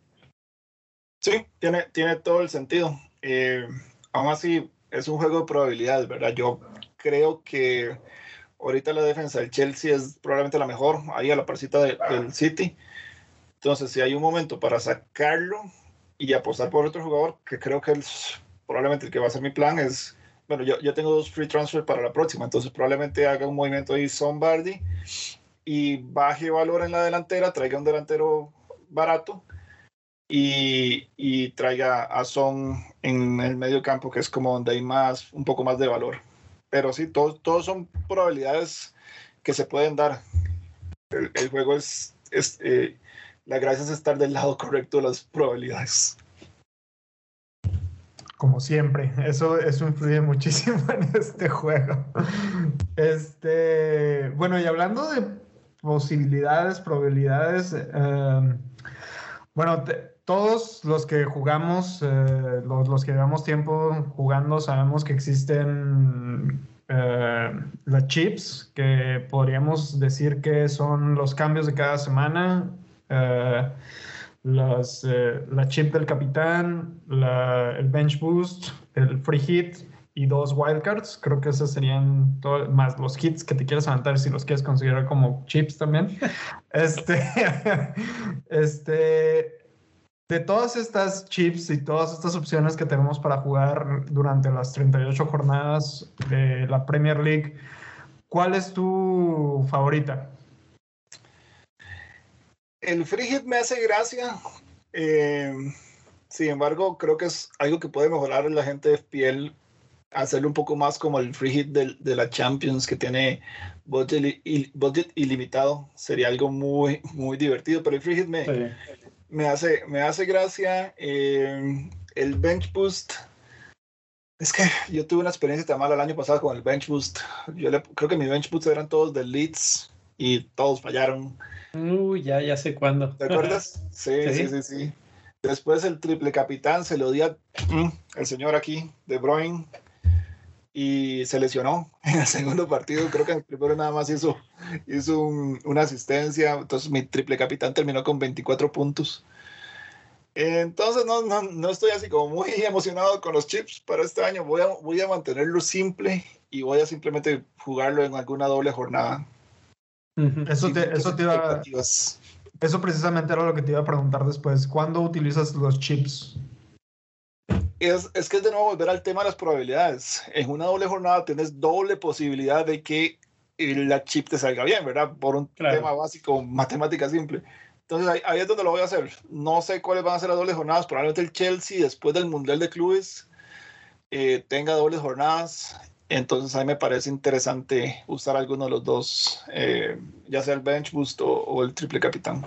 Sí, tiene, tiene todo el sentido. Eh, aún así, es un juego de probabilidades, ¿verdad? Yo creo que ahorita la defensa del Chelsea es probablemente la mejor, ahí a la parcita de, del City. Entonces, si hay un momento para sacarlo y apostar por otro jugador, que creo que es probablemente el que va a ser mi plan es, bueno, yo, yo tengo dos free transfer para la próxima, entonces probablemente haga un movimiento ahí Son y baje valor en la delantera, traiga un delantero barato y, y traiga a Son en el medio campo, que es como donde hay más, un poco más de valor. Pero sí, todos, todos son probabilidades que se pueden dar. El, el juego es, es eh, la gracia es estar del lado correcto de las probabilidades. Como siempre, eso, eso influye muchísimo *laughs* en este juego. Este, bueno, y hablando de posibilidades, probabilidades, eh, bueno, todos los que jugamos, eh, los, los, que llevamos tiempo jugando, sabemos que existen eh, las chips, que podríamos decir que son los cambios de cada semana uh, las, uh, la chip del capitán, la, el bench boost, el free hit y dos wildcards. Creo que esos serían todo, más los hits que te quieras aventar si los quieres considerar como chips también. *laughs* este, *laughs* este, de todas estas chips y todas estas opciones que tenemos para jugar durante las 38 jornadas de la Premier League, ¿cuál es tu favorita? El free me hace gracia. Eh, sin embargo, creo que es algo que puede mejorar la gente de FPL, hacerlo un poco más como el free hit de, de la Champions que tiene budget, budget, ilimitado. Sería algo muy, muy divertido, pero el free hit me, me hace, me hace gracia. Eh, el bench boost. Es que yo tuve una experiencia tan mala el año pasado con el bench boost. Yo creo que mis bench boosts eran todos de leads y todos fallaron. Uy, ya, ya sé cuándo. ¿Te acuerdas? *laughs* Sí, sí, sí, sí, Después el triple capitán se lo dio al señor aquí, De Bruyne, y se lesionó *laughs* en el segundo partido. Creo que en el primero nada más hizo, hizo una asistencia. Entonces mi triple capitán terminó con 24 puntos. Entonces no, no, no, estoy así como muy emocionado con los chips para este año. Voy a, voy a mantenerlo simple y voy a simplemente jugarlo en alguna doble jornada. Eso, te, eso te iba Eso precisamente era lo que te iba a preguntar después. ¿Cuándo utilizas los chips? Es, es, que es de nuevo volver al tema de las probabilidades. En una doble jornada tienes doble posibilidad de que la chip te salga bien, ¿verdad? Por un tema básico, matemática simple. Entonces ahí, es donde lo voy a hacer. No sé cuáles van a ser las dobles jornadas. Probablemente el Chelsea, después del Mundial de Clubes, eh, tenga dobles jornadas. Entonces ahí me parece interesante usar alguno de los dos, eh, ya sea el Bench Boost o, o el Triple Capitán.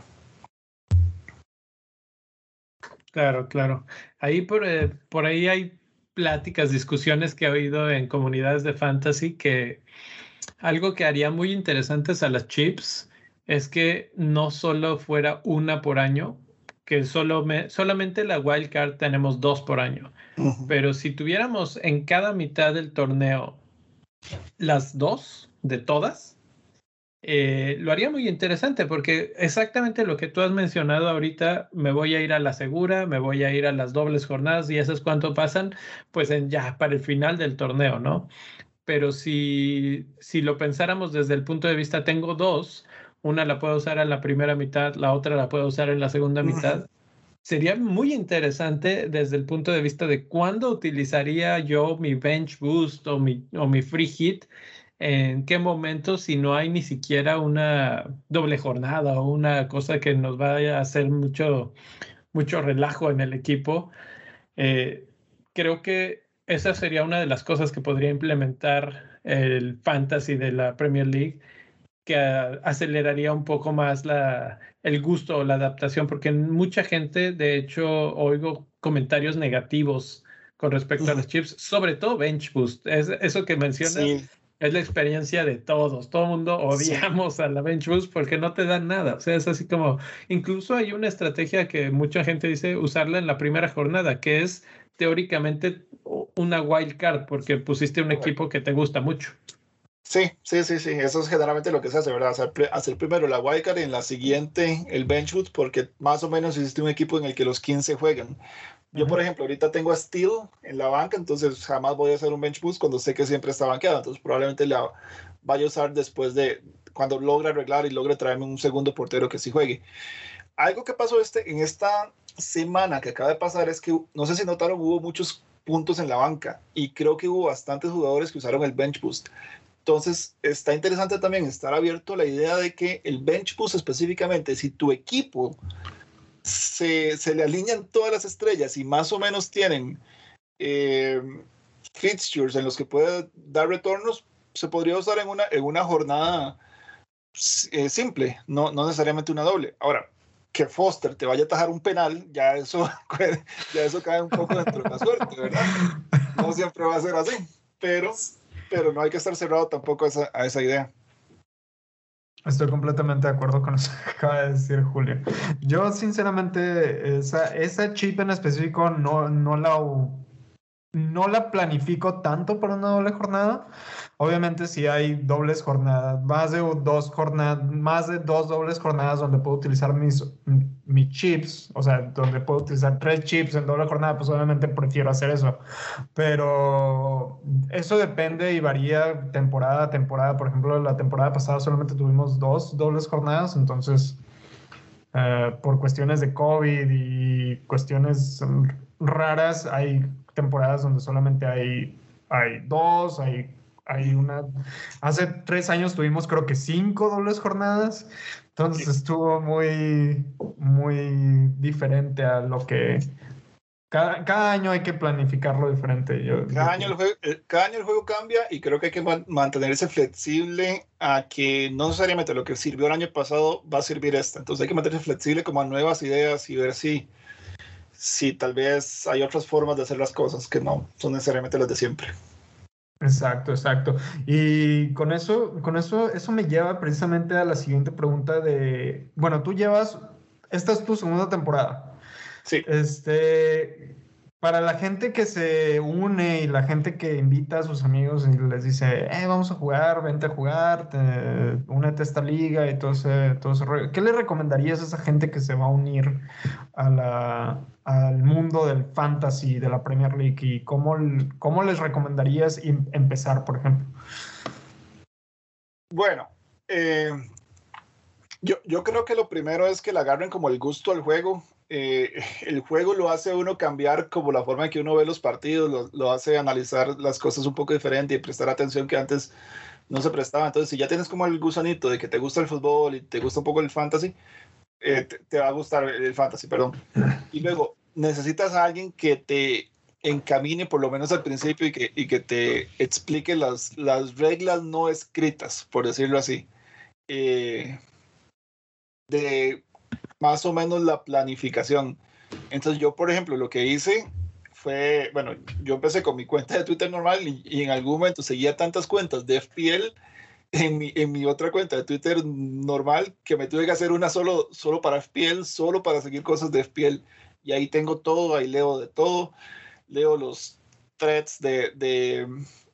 Claro, claro. Ahí por, eh, por ahí hay pláticas, discusiones que he oído en comunidades de fantasy que algo que haría muy interesantes a las chips es que no solo fuera una por año, que solo me, solamente la wildcard tenemos dos por año, pero si tuviéramos en cada mitad del torneo las dos de todas, eh, lo haría muy interesante porque exactamente lo que tú has mencionado ahorita, me voy a ir a la segura, me voy a ir a las dobles jornadas y eso es cuánto pasan, pues en ya para el final del torneo, ¿no? Pero si, si lo pensáramos desde el punto de vista, tengo dos, una la puedo usar en la primera mitad, la otra la puedo usar en la segunda mitad. Sería muy interesante desde el punto de vista de cuándo utilizaría yo mi bench boost o mi, o mi free hit en qué momento, si no hay ni siquiera una doble jornada o una cosa que nos vaya a hacer mucho, mucho relajo en el equipo, eh, creo que esa sería una de las cosas que podría implementar el fantasy de la Premier League, que aceleraría un poco más la, el gusto o la adaptación, porque mucha gente, de hecho, oigo comentarios negativos con respecto a los chips, sobre todo Bench Boost. Es, eso que mencionas es la experiencia de todos. Todo el mundo odiamos a la bench boost porque no te dan nada. O sea, es así como, incluso hay una estrategia que mucha gente dice usarla en la primera jornada, que es teóricamente una wild card porque pusiste un equipo que te gusta mucho. Sí, sí, sí, sí. Eso es generalmente lo que se hace, ¿verdad? Hacer, hacer primero la wildcard y en la siguiente el bench boost porque más o menos existe un equipo en el que los 15 juegan. Yo, por ejemplo, ahorita tengo a Steel en la banca, entonces jamás voy a hacer un bench boost cuando sé que siempre está banqueado. Entonces, probablemente la vaya a usar después de cuando logre arreglar y logre traerme un segundo portero que sí juegue. Algo que pasó este, en esta semana que acaba de pasar es que, no sé si notaron, hubo muchos puntos en la banca y creo que hubo bastantes jugadores que usaron el bench boost. Entonces, está interesante también estar abierto a la idea de que el bench boost específicamente, si tu equipo se, se, le alinean todas las estrellas y más o menos tienen eh, fixtures en los que puede dar retornos, se podría usar en una, en una jornada eh, simple, no, no necesariamente una doble. Ahora, que Foster te vaya a tajar un penal, ya eso, *laughs* ya eso cae un poco dentro de la suerte, ¿verdad? No siempre va a ser así, pero, pero no hay que estar cerrado tampoco a esa, idea. Estoy completamente de acuerdo con lo que *laughs* acaba de decir Julio. Yo, sinceramente, esa, esa chip en específico no, no la no la planifico tanto para una doble jornada. Obviamente si hay dobles jornadas, más de dos jornadas, más de dos dobles jornadas donde puedo utilizar mis, mis chips, o sea, donde puedo utilizar tres chips en doble jornada, pues obviamente prefiero hacer eso. Pero eso depende y varía temporada a temporada. Por ejemplo, la temporada pasada solamente tuvimos dos dobles jornadas, entonces eh, por cuestiones de COVID y cuestiones raras, hay temporadas donde solamente hay, hay dos, hay, hay una... Hace tres años tuvimos creo que cinco dobles jornadas, entonces estuvo muy, muy diferente a lo que cada, año hay que planificarlo diferente. cada, año el juego, eh, cada año el juego cambia y creo que hay que mantenerse flexible a que no necesariamente lo que sirvió el año pasado va a servir esta. Entonces hay que mantenerse flexible como a nuevas ideas y ver si, si tal vez hay otras formas de hacer las cosas que no son necesariamente las de siempre. Exacto, exacto. Y con eso, con eso, eso me lleva precisamente a la siguiente pregunta de, bueno, tú llevas, esta es tu segunda temporada. Sí. Este, para la gente que se une y la gente que invita a sus amigos y les dice, eh, vamos a jugar, vente a jugar, únete a esta liga y todo ese, rollo. ¿Qué le recomendarías a esa gente que se va a unir al mundo del fantasy, de la Premier League? ¿Y cómo, cómo les recomendarías empezar, por ejemplo? Bueno, eh, yo, yo creo que lo primero es que le agarren como el gusto al juego. Eh, *laughs* el juego lo hace uno cambiar como la forma en que uno ve los partidos, lo, hace analizar las cosas un poco diferente y prestar atención que antes no se prestaba. Entonces, si ya tienes como el gusanito de que te gusta el fútbol y te gusta un poco el fantasy, eh, te, va a gustar el fantasy, perdón. Y luego, necesitas a alguien que te encamine por lo menos al principio y que, y que te explique las, las reglas no escritas, por decirlo así. Eh, de más o menos la planificación. Entonces yo, por ejemplo, lo que hice fue, bueno, yo empecé con mi cuenta de Twitter normal y, en algún momento seguía tantas cuentas de FPL en mi, en mi, otra cuenta de Twitter normal que me tuve que hacer una solo, solo para FPL, solo para seguir cosas de FPL. Y ahí tengo todo, ahí leo de todo, leo los threads de, de,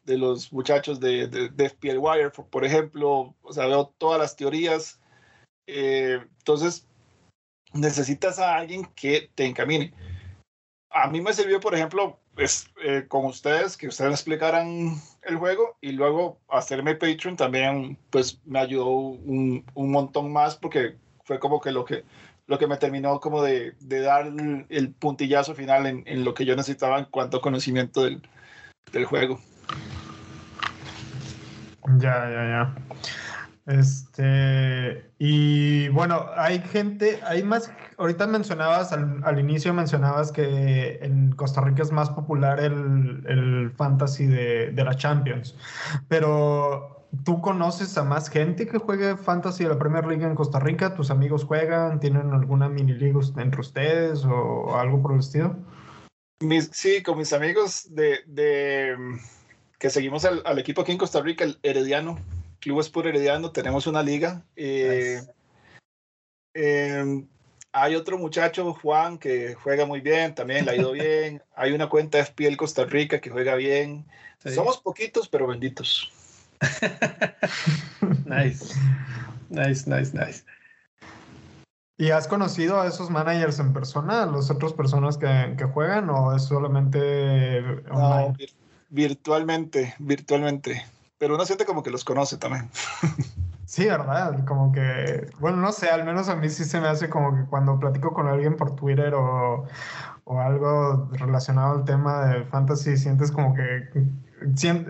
de los muchachos de, de, FPL Wire, por, ejemplo, o sea, veo todas las teorías. Eh, entonces, necesitas a alguien que te encamine. A mí me sirvió, por ejemplo, pues, eh, con ustedes, que ustedes explicaran el juego y luego hacerme Patreon también, pues me ayudó un, un montón más porque fue como que lo que, lo que me terminó como de, de dar el, puntillazo final en, en, lo que yo necesitaba en cuanto a conocimiento del, del juego. Ya, ya, ya. Este, y bueno, hay gente, hay más, ahorita mencionabas, al, inicio mencionabas que en Costa Rica es más popular el, el fantasy de, de, la Champions, pero ¿tú conoces a más gente que juegue fantasy de la Premier League en Costa Rica? ¿Tus amigos juegan? ¿Tienen alguna mini liga entre ustedes o algo por el estilo? Sí, con mis amigos de, de que seguimos al, al equipo aquí en Costa Rica, el Herediano Club Sport Herediano tenemos una liga. Eh, em, hay otro muchacho, Juan, que juega muy bien, también le ha ido *laughs* bien. Hay una cuenta FPL Costa Rica que juega bien. Somos poquitos, pero benditos. *laughs* nice. Nice, nice, nice. ¿Y has conocido a esos managers en persona, a las otras personas que, que juegan, o es solamente No, virtualmente, virtualmente pero uno siente como que los conoce también. *laughs* Sí, ¿verdad? Como que, bueno, no sé, al menos a mí sí se me hace como que cuando platico con alguien por Twitter o, o algo relacionado al tema de fantasy, sientes como que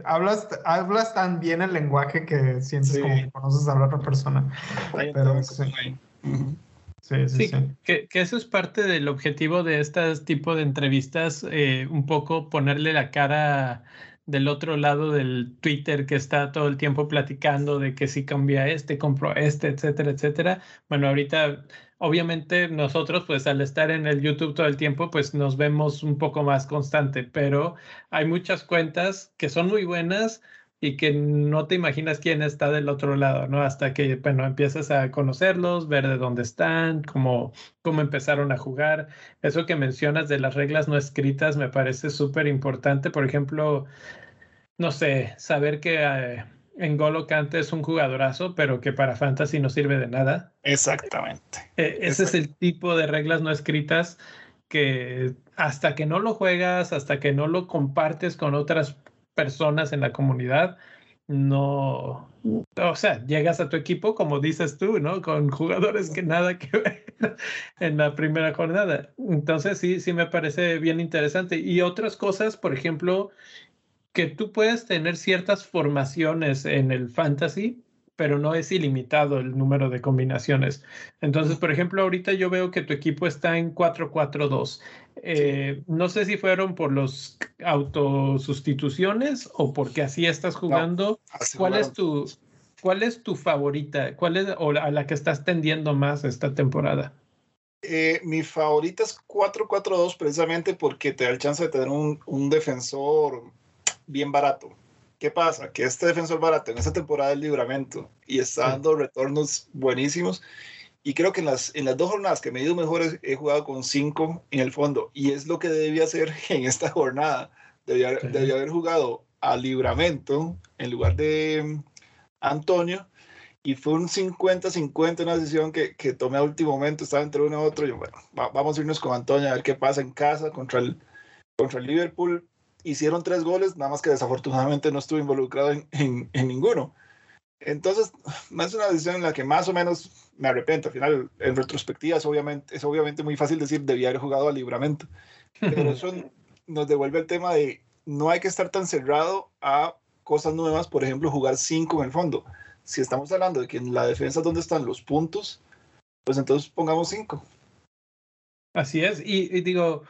hablas, hablas tan bien el lenguaje que sientes como que conoces a la otra persona. Pero, sí. Sí, sí, sí, Que, que, eso es parte del objetivo de este tipo de entrevistas, eh, un poco ponerle la cara del otro lado del Twitter que está todo el tiempo platicando de que si cambia este, compro este, etcétera, etcétera. Bueno, ahorita, obviamente nosotros, pues al estar en el YouTube todo el tiempo, pues nos vemos un poco más constante, pero hay muchas cuentas que son muy buenas y que no te imaginas quién está del otro lado, ¿no? Hasta que, bueno, empiezas a conocerlos, ver de dónde están, cómo, cómo empezaron a jugar. Eso que mencionas de las reglas no escritas me parece súper importante. Por ejemplo, no sé, saber que eh, en Golo Kante es un jugadorazo, pero que para Fantasy no sirve de nada. Exactamente. E, ese es el tipo de reglas no escritas que hasta que no lo juegas, hasta que no lo compartes con otras personas en la comunidad, no, o sea, llegas a tu equipo, como dices tú, ¿no? Con jugadores que nada que ver. *laughs* en la primera jornada. Entonces sí, sí me parece bien interesante. Y otras cosas, por ejemplo, que tú puedes tener ciertas formaciones en el fantasy, pero no es ilimitado el número de combinaciones. Entonces, por ejemplo, ahorita yo veo que tu equipo está en 4-4-2. Eh, no sé si fueron por los autosustituciones o porque así estás jugando. ¿Cuál es tu cuál es tu favorita? ¿Cuál es o a la que estás tendiendo más esta temporada? Eh, mi favorita es 4-4-2 precisamente porque te da el chance de tener un, un defensor bien barato. ¿Qué pasa? Que este defensor barato en esta temporada del libramento y está dando retornos buenísimos. Y creo que en las, en las dos jornadas que me he ido mejor he, jugado con cinco en el fondo. Y es lo que debía hacer *laughs* en esta jornada. Debía, haber jugado a libramento en lugar de mm, Antonio. Y fue un 50-50 una decisión que, que, tomé a último momento. Estaba entre uno y otro. Yo, bueno, vamos a irnos con Antonio a ver qué pasa en casa contra el, contra el Liverpool hicieron tres goles, nada más que desafortunadamente no estuve involucrado en, ninguno. Entonces, es una decisión en la que más o menos me arrepiento. Al final, en retrospectiva, es obviamente, es obviamente muy fácil decir, debía haber jugado al libramento. Pero eso *laughs* nos devuelve el tema de no hay que estar tan cerrado a cosas nuevas, por ejemplo, jugar cinco en el fondo. Si estamos hablando de que en la defensa es donde están los puntos, pues entonces pongamos cinco. Así es, y digo,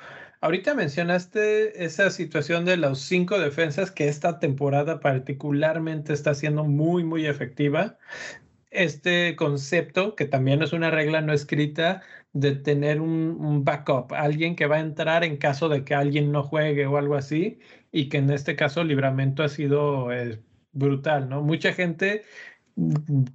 Ahorita mencionaste esa situación de los cinco defensas que esta temporada particularmente está siendo muy, muy efectiva. Este concepto, que también es una regla no escrita, de tener un, backup, alguien que va a entrar en caso de que alguien no juegue o algo así, y que en este caso Libramento ha sido eh, brutal, ¿no? Mucha gente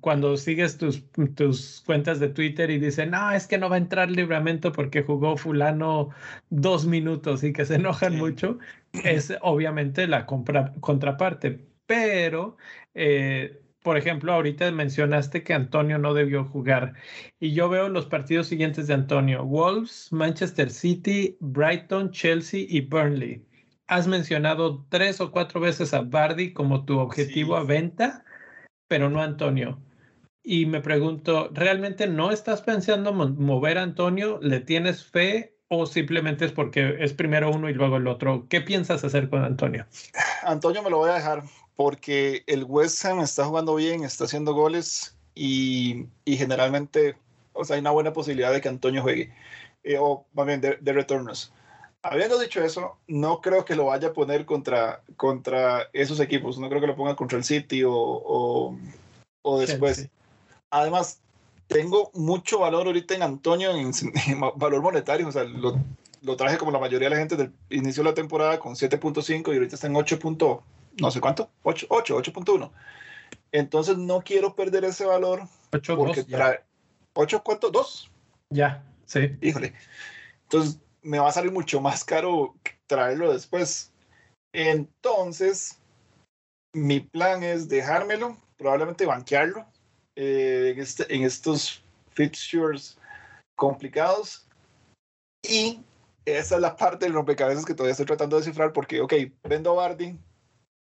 cuando sigues tus, tus cuentas de Twitter y dicen, no, es que no va a entrar libramento porque jugó fulano dos minutos y que se enojan mucho, es obviamente la contraparte. Pero, eh, por ejemplo, ahorita mencionaste que Antonio no debió jugar y yo veo los partidos siguientes de Antonio, Wolves, Manchester City, Brighton, Chelsea y Burnley. Has mencionado tres o cuatro veces a Bardi como tu objetivo a venta pero no Antonio. Y me pregunto, ¿realmente no estás pensando mover a Antonio? ¿Le tienes fe o simplemente es porque es primero uno y luego el otro? ¿Qué piensas hacer con Antonio? Antonio me lo voy a dejar porque el West Ham está jugando bien, está haciendo goles y, generalmente o sea, hay una buena posibilidad de que Antonio juegue, eh, o más bien de, de retornos. Habiendo dicho eso, no creo que lo vaya a poner contra, contra esos equipos. No creo que lo ponga contra el City o, o, después. Además, tengo mucho valor ahorita en Antonio, en, *laughs* valor monetario. O sea, lo, lo, traje como la mayoría de la gente del inicio de la temporada con 7.5 y ahorita está en 8. no sé cuánto, 8, 8.1. Entonces no quiero perder ese valor. 8, porque 2, trae, 8 cuánto, 2. Ya, sí. Híjole. Entonces me va a salir mucho más caro traerlo después. Entonces, mi plan es dejármelo, probablemente banquearlo eh, en, este, en estos fixtures complicados. Y esa es la parte del rompecabezas que todavía estoy tratando de descifrar porque, ok, vendo Bardi,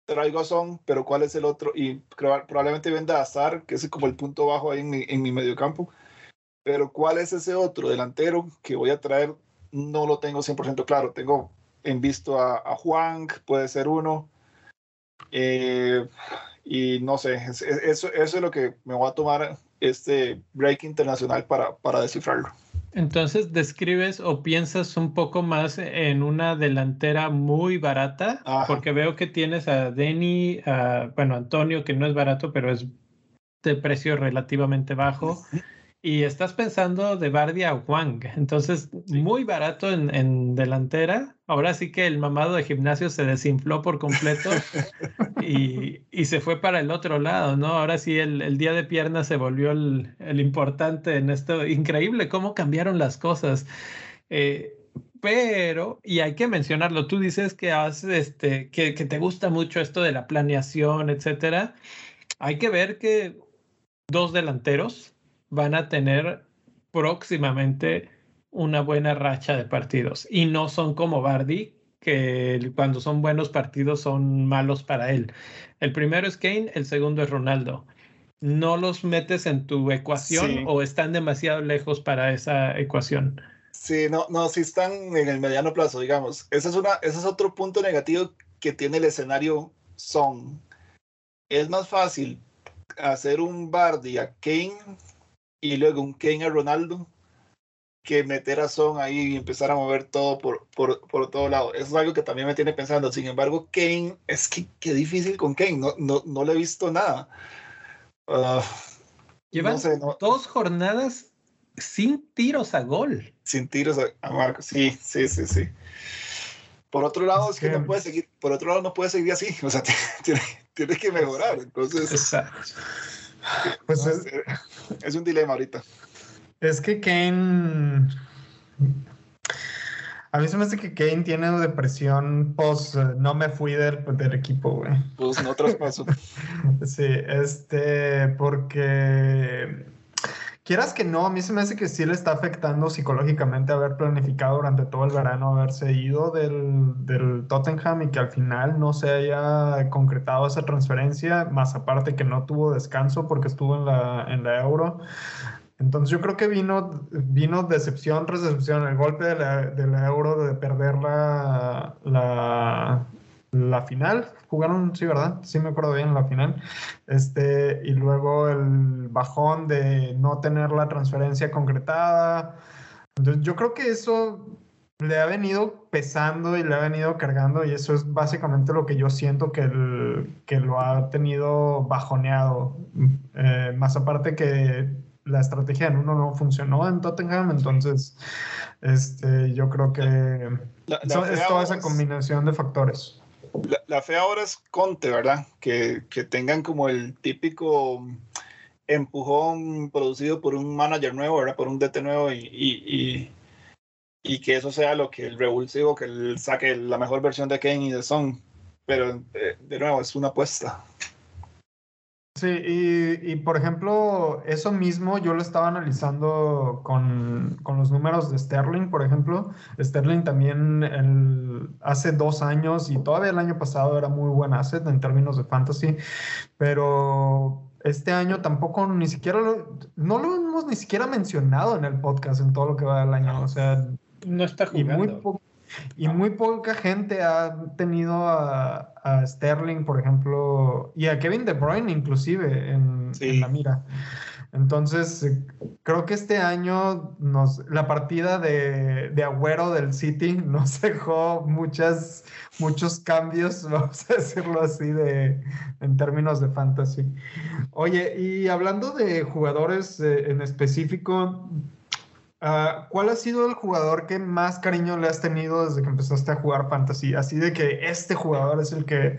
traigo a Son, pero ¿cuál es el otro? Y probablemente venda a Sar, que es como el punto bajo ahí en mi, en mi mediocampo. Pero ¿cuál es ese otro delantero que voy a traer no lo tengo 100% claro. Tengo en visto a, Juan, puede ser uno. Eh, y no sé, eso, eso es lo que me va a tomar este break internacional para, para descifrarlo. Entonces, describes o piensas un poco más en una delantera muy barata, porque veo que tienes a Denny, a, bueno, Antonio, que no es barato, pero es de precio relativamente bajo. Y estás pensando de Bardi a Wang, entonces muy barato en, delantera. Ahora sí que el mamado de gimnasio se desinfló por completo *laughs* y, se fue para el otro lado, ¿no? Ahora sí el, día de piernas se volvió el, importante en esto. Increíble cómo cambiaron las cosas. Eh, pero, y hay que mencionarlo, tú dices que, este, que, que te gusta mucho esto de la planeación, etcétera. Hay que ver que dos delanteros van a tener próximamente una buena racha de partidos y no son como Bardi, que cuando son buenos partidos son malos para él. El primero es Kane, el segundo es Ronaldo. no los metes en tu ecuación o están demasiado lejos para esa ecuación. Sí, no, no, sí están en el mediano plazo, digamos. Ese es, una, ese es otro punto negativo que tiene el escenario Son. Es más fácil hacer un Bardi a Kane y luego un Kane a Ronaldo que meter a Son ahí y empezar a mover todo por, por, por todo lado. Eso es algo que también me tiene pensando. Sin embargo, Kane, es que qué difícil con Kane. No, no, no le he visto nada. Uh, Llevan dos jornadas sin tiros a gol. Sin tiros a, Marco. Sí, sí, sí, sí. Por otro lado, es, que, no puede seguir, por otro lado, no puede seguir así. *laughs* O sea, *laughs* tiene, tiene que mejorar. Entonces. Exacto. Pues es, *laughs* es un dilema ahorita. Es que Kane. A mí se me hace que Kane tiene depresión post. No me fui del, del equipo, güey. Pues no traspaso. *laughs* sí, este. Porque. Quieras que no, a mí se me hace que sí le está afectando psicológicamente haber planificado durante todo el verano haberse ido del, del Tottenham y que al final no se haya concretado esa transferencia, más aparte que no tuvo descanso porque estuvo en la, en la Euro. Entonces yo creo que vino, vino decepción tras decepción, el golpe de la, euro de perder la, la, final. Jugaron, sí, ¿verdad? Sí me acuerdo bien la final. Este, y luego el bajón de no tener la transferencia concretada. Entonces yo creo que eso le ha venido pesando y le ha venido cargando y eso es básicamente lo que yo siento que, que lo ha tenido bajoneado. Eh, más aparte que la estrategia en uno no funcionó en Tottenham, entonces este, yo creo que es toda esa combinación de factores. La, fe ahora es Conte, ¿verdad? Que, que, tengan como el típico empujón producido por un manager nuevo, ¿verdad? Por un DT nuevo y, y, y, que eso sea lo que el revulsivo, que él saque la mejor versión de Kane y de Son. Pero eh, de nuevo, es una apuesta. Sí, y, por ejemplo, eso mismo yo lo estaba analizando con, los números de Sterling, por ejemplo. Sterling también el, hace dos años y todavía el año pasado era muy buen asset en términos de fantasy, pero este año tampoco ni siquiera lo, no lo hemos ni siquiera mencionado en el podcast en todo lo que va del año. O sea, no está jugando. Y muy y muy poca gente ha tenido a, Sterling, por ejemplo, y a Kevin De Bruyne inclusive en, la mira. Entonces, creo que este año nos, la partida de, de, Agüero del City nos *laughs* dejó muchas, muchos cambios, *laughs* vamos a decirlo así, de, en términos de fantasy. Oye, y hablando de jugadores eh, en específico, Ah, ¿Cuál ha sido el jugador que más cariño le has tenido desde que empezaste a jugar fantasy? Así de que este jugador es el que,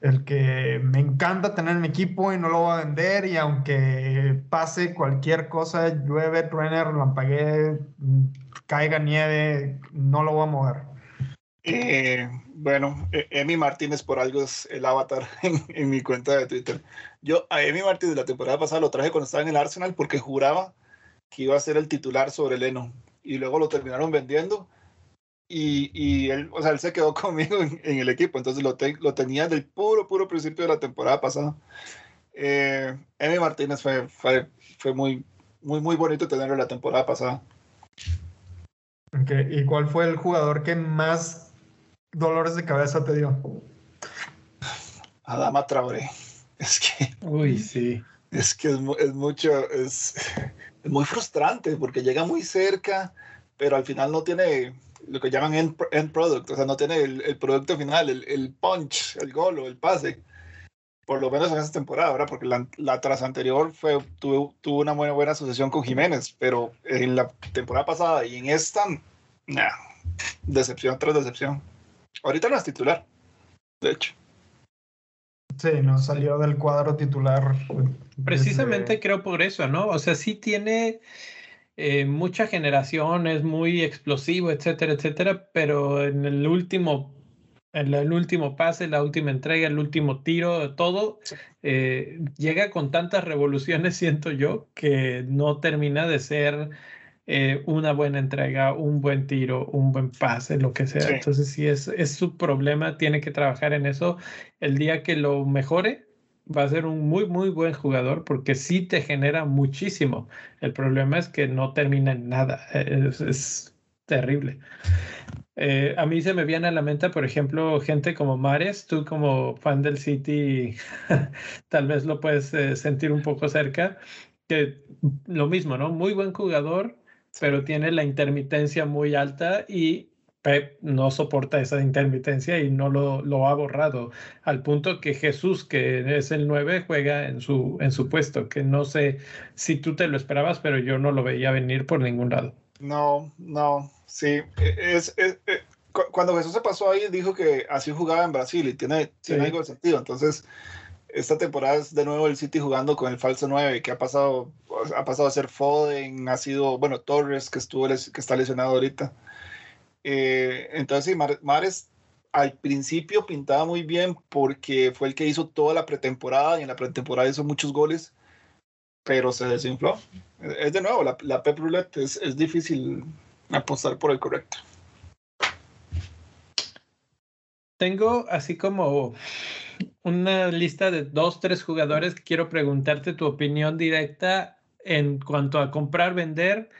el que me encanta tener en mi equipo y no lo voy a vender y aunque pase cualquier cosa, llueve, truene, relampaguee, caiga nieve, no lo voy a mover. Eh, bueno, e-, Emi Martínez por algo es el avatar *laughs* en, en mi cuenta de Twitter. Yo a Emi Martínez la temporada pasada lo traje cuando estaba en el Arsenal porque juraba que iba a ser el titular sobre Leno y luego lo terminaron vendiendo y, y él, o sea, él se quedó *laughs* conmigo en, el equipo, entonces lo, lo tenía del puro, puro principio de la temporada pasada. Eh, Emi Martínez fue, fue, fue, muy, muy, muy bonito tenerlo la temporada pasada. ¿Y cuál fue el jugador que más dolores de cabeza te dio? Adama Traoré. *laughs* Es que. Uy, sí. Es que es, es mucho. Es, es muy frustrante porque llega muy cerca, pero al final no tiene lo que llaman end, product, o sea, no tiene el, producto final, el, punch, el gol o el pase. Por lo menos en esta temporada, ¿verdad? Porque la, la tras anterior fue, tuvo, tuvo una muy buena asociación con Jiménez, pero en la temporada pasada y en esta, nah, decepción tras decepción. Ahorita no es titular, de hecho. Sí, no salió del cuadro titular. Precisamente creo por eso, ¿no? O sea, sí tiene eh, mucha generación, es muy explosivo, etcétera, etcétera, pero en el último, en el último pase, la última entrega, el último tiro, todo, eh, llega con tantas revoluciones, siento yo, que no termina de ser eh, una buena entrega, un buen tiro, un buen pase, lo que sea. Entonces, si es, es su problema, tiene que trabajar en eso. El día que lo mejore, va a ser un muy, muy buen jugador porque sí te genera muchísimo. El problema es que no termina en nada. Es, terrible. Eh, a mí se me viene a la mente, por ejemplo, gente como Mares, tú como fan del City, *laughs* tal vez lo puedes eh, sentir un poco cerca, que lo mismo, ¿no? Muy buen jugador, pero tiene la intermitencia muy alta y Pep no soporta esa intermitencia y no lo, lo, ha borrado, al punto que Jesús, que es el 9, juega en su, en su puesto, que no sé si tú te lo esperabas, pero yo no lo veía venir por ningún lado. No, no, sí. E, es, es, e, cuando Jesús se pasó ahí, dijo que así jugaba en Brasil y tiene, tiene algo de sentido. Entonces, esta temporada es de nuevo el City jugando con el falso 9, que ha pasado, ha pasado a ser Foden, ha sido, bueno, Torres, que, estuvo, que está lesionado ahorita. Eh, entonces, sí, Mares al principio pintaba muy bien porque fue el que hizo toda la pretemporada y en la pretemporada hizo muchos goles, pero se desinfló. Es de nuevo, la, la Pep Roulette es, es difícil apostar por el correcto. Tengo así como una lista de dos, tres jugadores que quiero preguntarte tu opinión directa en cuanto a comprar, vender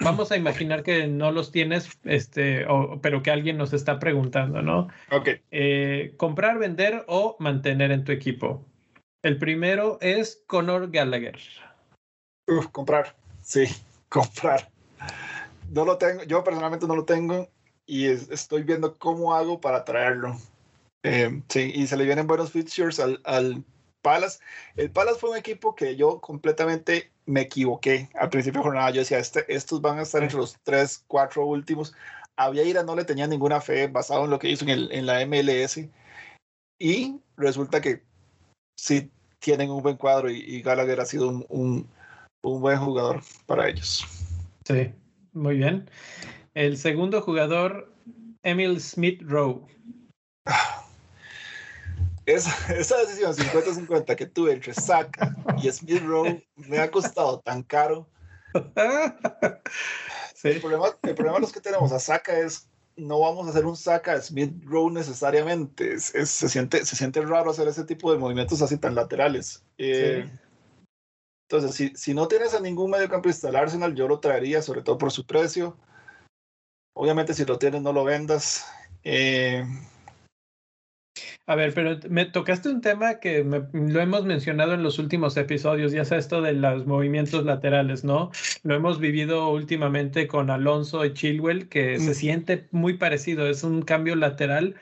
vamos a imaginar que no los tienes, este, pero que alguien nos está preguntando, ¿no? Ok. Eh, comprar, vender o mantener en tu equipo. El primero es Conor Gallagher. Uf, comprar. Sí, *laughs* comprar. No lo tengo, yo personalmente no lo tengo y estoy viendo cómo hago para traerlo. Eh, sí, y se le vienen buenos features al, al Palace. El Palace fue un equipo que yo completamente me equivoqué al principio de jornada. Yo decía, este, estos van a estar entre los tres, cuatro últimos. A Vieira no le tenía ninguna fe basado en lo que hizo en, el, en la MLS. Y resulta que sí tienen un buen cuadro y, Gallagher ha sido un, un, un, buen jugador para ellos. Sí, muy bien. El segundo jugador, Emil Smith Rowe. Esa, *laughs* esa decisión 50-50 que tuve entre Saka y Smith Rowe me ha costado tan caro. *laughs* El, problema, el problema de los que tenemos a Saka es no vamos a hacer un Saka Smith Rowe necesariamente. Es, se, siente, se siente raro hacer ese tipo de movimientos así tan laterales. Eh, entonces, si, si no tienes a ningún mediocampista del Arsenal, yo lo traería, sobre todo por su precio. Obviamente, si lo tienes, no lo vendas. Eh, a ver, pero me tocaste un tema que lo hemos mencionado en los últimos episodios, ya sea esto de los movimientos laterales, ¿no? Lo hemos vivido últimamente con Alonso y Chilwell, que se siente muy parecido, es un cambio lateral,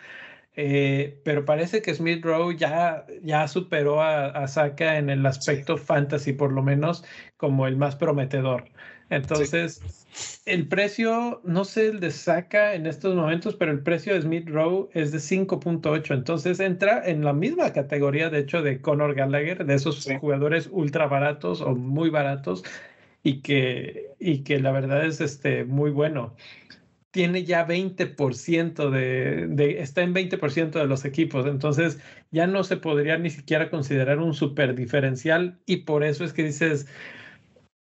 eh, pero parece que Smith Rowe ya, ya superó a, a Saka en el aspecto fantasy, por lo menos, como el más prometedor. Entonces, el precio, no sé el de Saka en estos momentos, pero el precio de Smith Rowe es de 5.8. Entonces entra en la misma categoría, de hecho, de Conor Gallagher, de esos jugadores ultra baratos o muy baratos y que, y que la verdad es este, muy bueno. Tiene ya 20% de, de, está en 20% de los equipos, entonces ya no se podría ni siquiera considerar un super diferencial y por eso es que dices,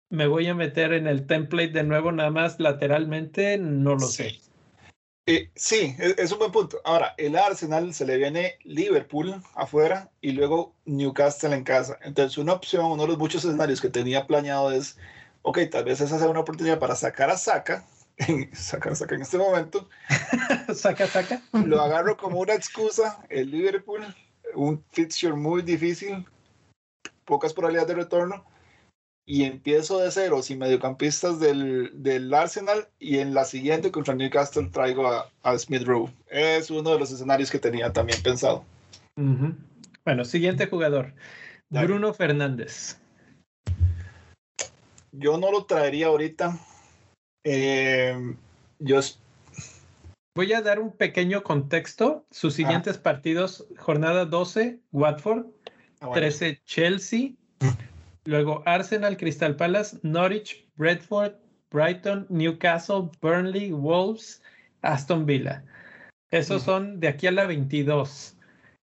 me voy a meter en el template de nuevo nada más lateralmente, no lo sé. Eh, sí, e, es, un buen punto. Ahora, el Arsenal se le viene Liverpool afuera y luego Newcastle en casa. Entonces, una opción, uno de los muchos escenarios que tenía planeado es, ok, tal vez esa sea una oportunidad para sacar a Saka, *laughs* sacar a Saka en este momento. *laughs* saca, saca. Lo agarro como una excusa, el Liverpool, un fixture muy difícil, pocas probabilidades de retorno y empiezo de cero sin mediocampistas del, del, Arsenal y en la siguiente contra Newcastle traigo a, a, Smith Rowe. Es uno de los escenarios que tenía también pensado. Bueno, siguiente jugador, Bruno Fernández. Yo no lo traería ahorita. Eh, yo Voy a dar un pequeño contexto. Sus siguientes partidos, jornada 12, Watford, 13, ah, Chelsea, Luego Arsenal, Crystal Palace, Norwich, Bradford, Brighton, Newcastle, Burnley, Wolves, Aston Villa. Esos son de aquí a la 22.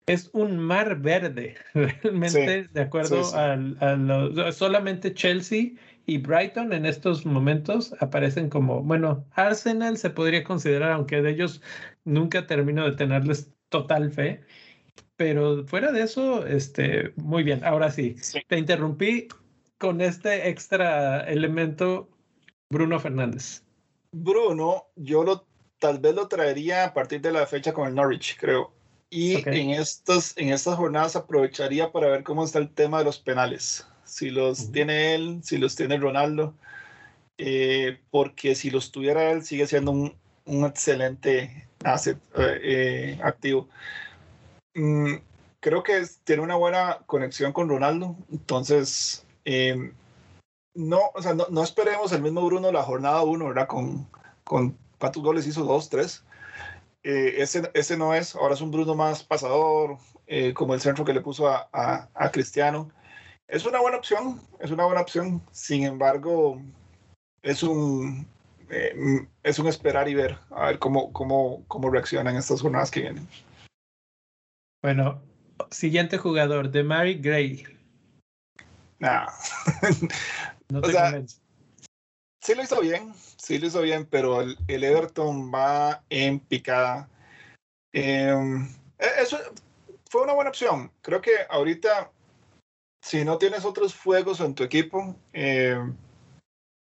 Es un mar verde, *laughs* realmente, de acuerdo a Solamente Chelsea y Brighton en estos momentos aparecen como, bueno, Arsenal se podría considerar, aunque de ellos nunca termino de tenerles total fe, pero fuera de eso, este, muy bien. Ahora sí, te interrumpí con este extra elemento, Bruno Fernández. Bruno, yo lo tal vez lo traería a partir de la fecha con el Norwich, creo. Y en, estas, en estas jornadas aprovecharía para ver cómo está el tema de los penales. Si los tiene él, si los tiene Ronaldo. Eh, porque si los tuviera él, sigue siendo un, un excelente asset eh, eh, activo. Mm, creo que tiene una buena conexión con Ronaldo. Entonces, em, no, o sea, no, no, esperemos el mismo Bruno la jornada 1, ¿verdad? Con, con cuántos goles hizo, dos, tres. Eh, ese, ese no es, ahora es un Bruno más pasador, eh, como el centro que le puso a, a, Cristiano. Es una buena opción, es una buena opción. Sin embargo, es un, eh, es un esperar y ver, a ver cómo, cómo, cómo reaccionan estas jornadas que vienen. Bueno, siguiente jugador, de Mary Gray. Nah. no *laughs* te o Sí lo hizo bien, sí lo hizo bien, pero el, Everton va en picada. Em, e, eso fue una buena opción. Creo que ahorita, si no tienes otros fuegos en tu equipo, em,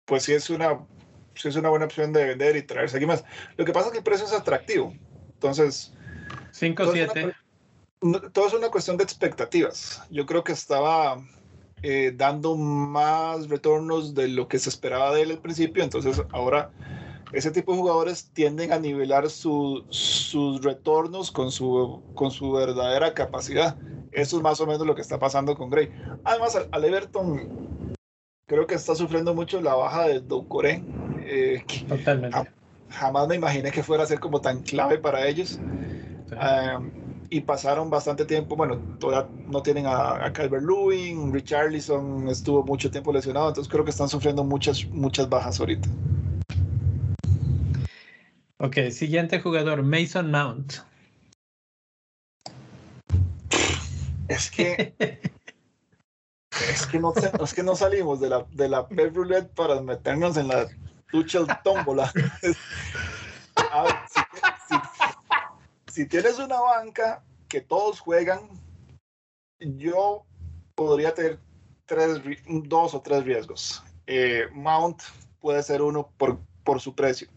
pues sí es una, sí es una buena opción de vender y traerse aquí más. Lo que pasa es que el precio es atractivo. Entonces, 5-7. Todo es una cuestión de expectativas. Yo creo que estaba eh, dando más retornos de lo que se esperaba de él al principio. Entonces ahora ese tipo de jugadores tienden a nivelar sus retornos con su, con su verdadera capacidad. Eso es más o menos lo que está pasando con Gray. Además, al, Everton creo que está sufriendo mucho la baja de Doucouré. Eh, Totalmente. Jamás me imaginé que fuera a ser como tan clave para ellos. Ah, y pasaron bastante tiempo, bueno, todavía no tienen a, a Calvert-Lewin, Richarlison estuvo mucho tiempo lesionado, entonces creo que están sufriendo muchas, muchas bajas ahorita. Ok, siguiente jugador, Mason Mount. Es que es que no, es que no salimos de la, de la Roulette para meternos en la Tuchel tómbola. *laughs* A ver, si tienes una banca que todos juegan, yo podría tener tres, dos o tres riesgos. Eh, Mount puede ser uno por, por su precio.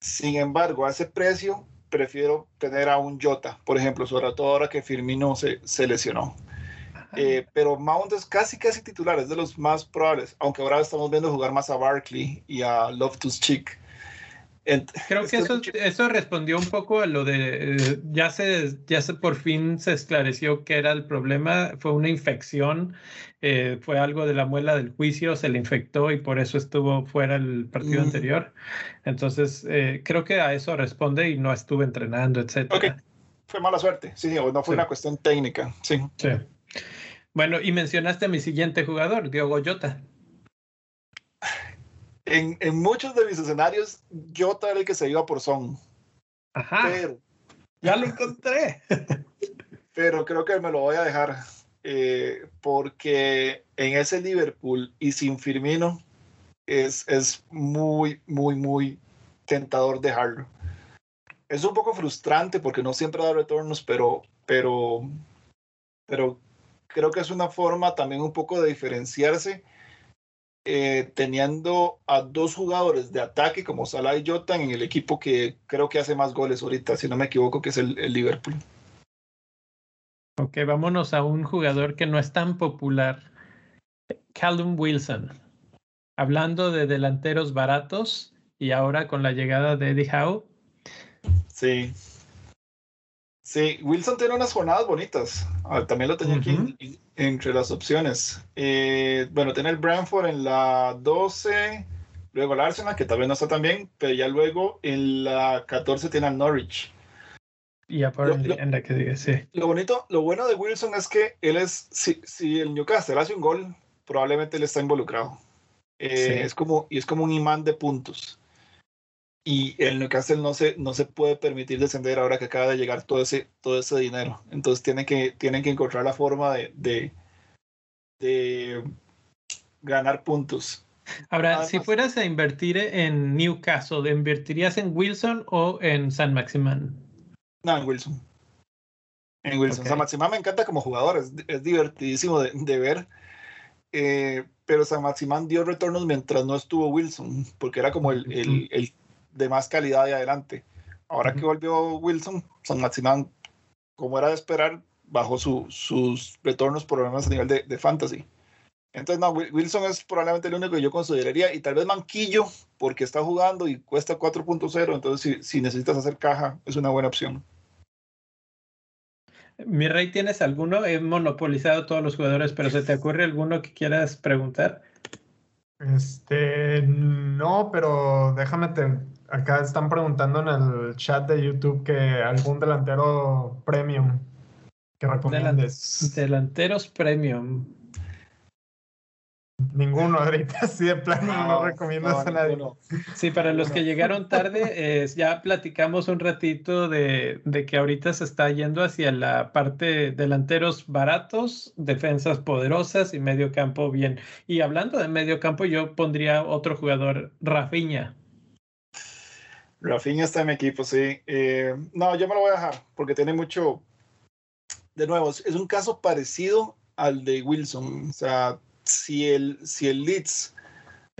Sin embargo, a ese precio prefiero tener a un Jota, por ejemplo, sobre todo ahora que Firmino se, se lesionó. Eh, pero Mount es casi casi titular, es de los más probables, aunque ahora estamos viendo jugar más a Barkley y a Loftus Cheek. Creo que eso, eso respondió un poco a lo de, eh, ya se, ya se por fin se esclareció que era el problema, fue una infección, eh, fue algo de la muela del juicio, se le infectó y por eso estuvo fuera el partido mm. anterior. Entonces, eh, creo que a eso responde y no estuve entrenando, etc. Ok, fue mala suerte, sí, o no fue una cuestión técnica, sí. Sí. Bueno, y mencionaste a mi siguiente jugador, Diogo Jota en, en, muchos de mis escenarios, yo era el que se iba por Son. Ajá. Pero, ya lo encontré. *laughs* pero creo que me lo voy a dejar. Eh, porque en ese Liverpool y sin Firmino es, es muy, muy, muy tentador dejarlo. Es un poco frustrante porque no siempre da retornos, pero, pero, pero creo que es una forma también un poco de diferenciarse eh, teniendo a dos jugadores de ataque como Salah y Jota en el equipo que creo que hace más goles ahorita, si no me equivoco, que es el, Liverpool. Ok, vámonos a un jugador que no es tan popular, Callum Wilson. Hablando de delanteros baratos y ahora con la llegada de Eddie Howe. Sí, Sí, Wilson tiene unas jornadas bonitas. Ah, también lo tenía aquí entre las opciones. Eh, bueno, tiene el Brentford en la 12, luego el Arsenal, que tal vez no está tan bien, pero ya luego en la 14 tiene al Norwich. Y ya por en la que diga, sí. Lo bonito, lo bueno de Wilson es que él es, si, si el Newcastle hace un gol, probablemente él está involucrado. Eh, es como, y es como un imán de puntos y el Newcastle no se, no se puede permitir descender ahora que acaba de llegar todo ese, todo ese dinero. Entonces tienen que, tienen que encontrar la forma de, de, de ganar puntos. Ahora, si fueras a invertir en Newcastle, ¿invertirías en Wilson o en San Maximan? No, en Wilson. En Wilson. Okay. San me encanta como jugador, es, es divertidísimo de, de ver. Eh, pero San Maximán dio retornos mientras no estuvo Wilson, porque era como el, el, el de más calidad de adelante. Ahora que volvió Wilson, San Maximán, como era de esperar, bajó su, sus retornos por menos a nivel de, de fantasy. Entonces, no, Wilson es probablemente el único que yo consideraría, y tal vez Manquillo, porque está jugando y cuesta 4.0, entonces si, si, necesitas hacer caja, es una buena opción. Mi rey, ¿tienes alguno? He monopolizado todos los jugadores, pero ¿se te *laughs* ocurre alguno que quieras preguntar? Este, no, pero déjame, te, acá están preguntando en el chat de YouTube que algún delantero premium que recomiendes. Delanteros premium. Ninguno ahorita, *laughs* así de plano no, no recomiendas no, a nadie. Ninguno. Sí, para los que llegaron tarde, *laughs* eh, ya platicamos un ratito de, de, que ahorita se está yendo hacia la parte delanteros baratos, defensas poderosas y medio campo bien. Y hablando de medio campo, yo pondría otro jugador, Rafiña. Rafiña está en mi equipo, sí. Eh, no, yo me lo voy a dejar porque tiene mucho. De nuevo, es un caso parecido al de Wilson. O sea, si el, si el Leeds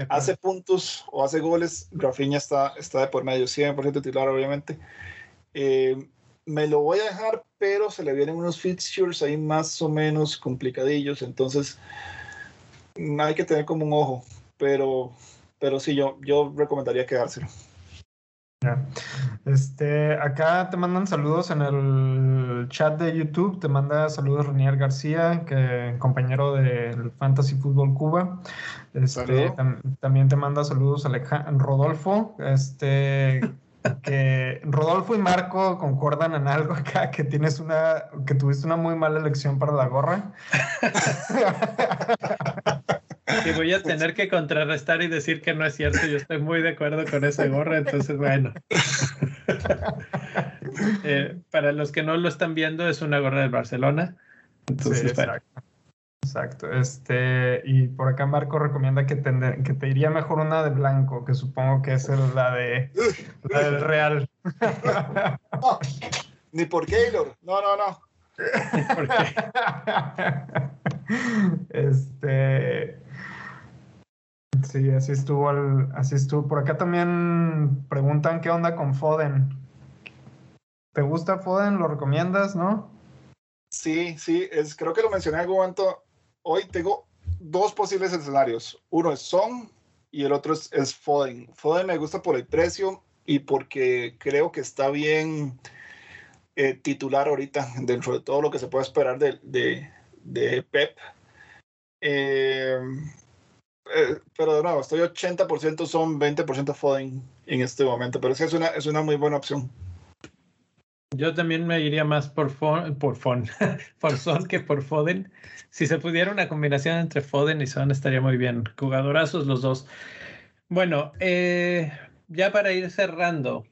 hace puntos o hace goles, Rafinha está, está de por medio, 100% titular, obviamente. Eh, me lo voy a dejar, pero se le vienen unos fixtures ahí más o menos complicadillos, entonces hay que tener como un ojo, pero, pero sí, yo, yo recomendaría quedárselo. Ya. Este, acá te mandan saludos en el chat de YouTube, te manda saludos Renier García, que compañero del Fantasy Fútbol Cuba. Este, tam, también te manda saludos Alejandro Rodolfo, este *laughs* que Rodolfo y Marco concuerdan en algo acá, que tienes una, que tuviste una muy mala elección para la gorra. *laughs* que voy a tener que contrarrestar y decir que no es cierto. Yo estoy muy de acuerdo con esa gorra, entonces bueno. *laughs* eh, para los que no lo están viendo, es una gorra de Barcelona. Entonces, sí, exacto. Bueno. Exacto. Este, y por acá Marco recomienda que te, que te iría mejor una de blanco, que supongo que es la de la del Real. No, *laughs* ni por Keylor. No, no, no. *laughs* ¿Por qué? Este. Sí, así estuvo, el, así estuvo. Por acá también preguntan qué onda con Foden. ¿Te gusta Foden? ¿Lo recomiendas, no? Sí, sí, es, creo que lo mencioné en algún momento. Hoy tengo dos posibles escenarios. Uno es Son y el otro es, Foden. Foden me gusta por el precio y porque creo que está bien eh, titular ahorita dentro de todo lo que se puede esperar de, de, de Pep. Eh, eh, pero de nuevo, estoy 80% son 20% Foden en este momento, pero sí es una, es una muy buena opción. Yo también me iría más por Fon, por, Fon, *laughs* por Son que por Foden. Si se pudiera una combinación entre Foden y Son estaría muy bien. Jugadorazos los dos. Bueno, eh, ya para ir cerrando,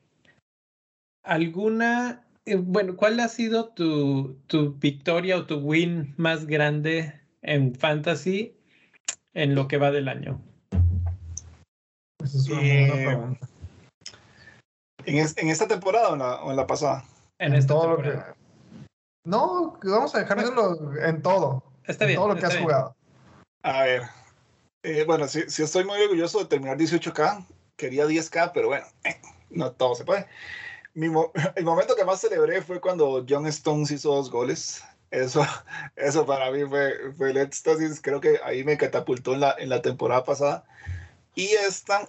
¿alguna, eh, bueno, cuál ha sido tu, tu victoria o tu win más grande en Fantasy en lo que va del año? Esa es una eh, buena pregunta. ¿En, es, ¿En, esta temporada o en la, o en la pasada? En, en todo temporada. lo que. No, vamos a dejarlo en todo. Está bien. En todo lo que has bien. jugado. A ver. Eh, bueno, sí, sí, estoy muy orgulloso de terminar 18K. Quería 10K, pero bueno, eh, no todo se puede. Mi mo *laughs* el momento que más celebré fue cuando John Stones hizo dos goles. Eso, *laughs* eso para mí fue, fue el éxtasis. Creo que ahí me catapultó en la, en la temporada pasada. Y esta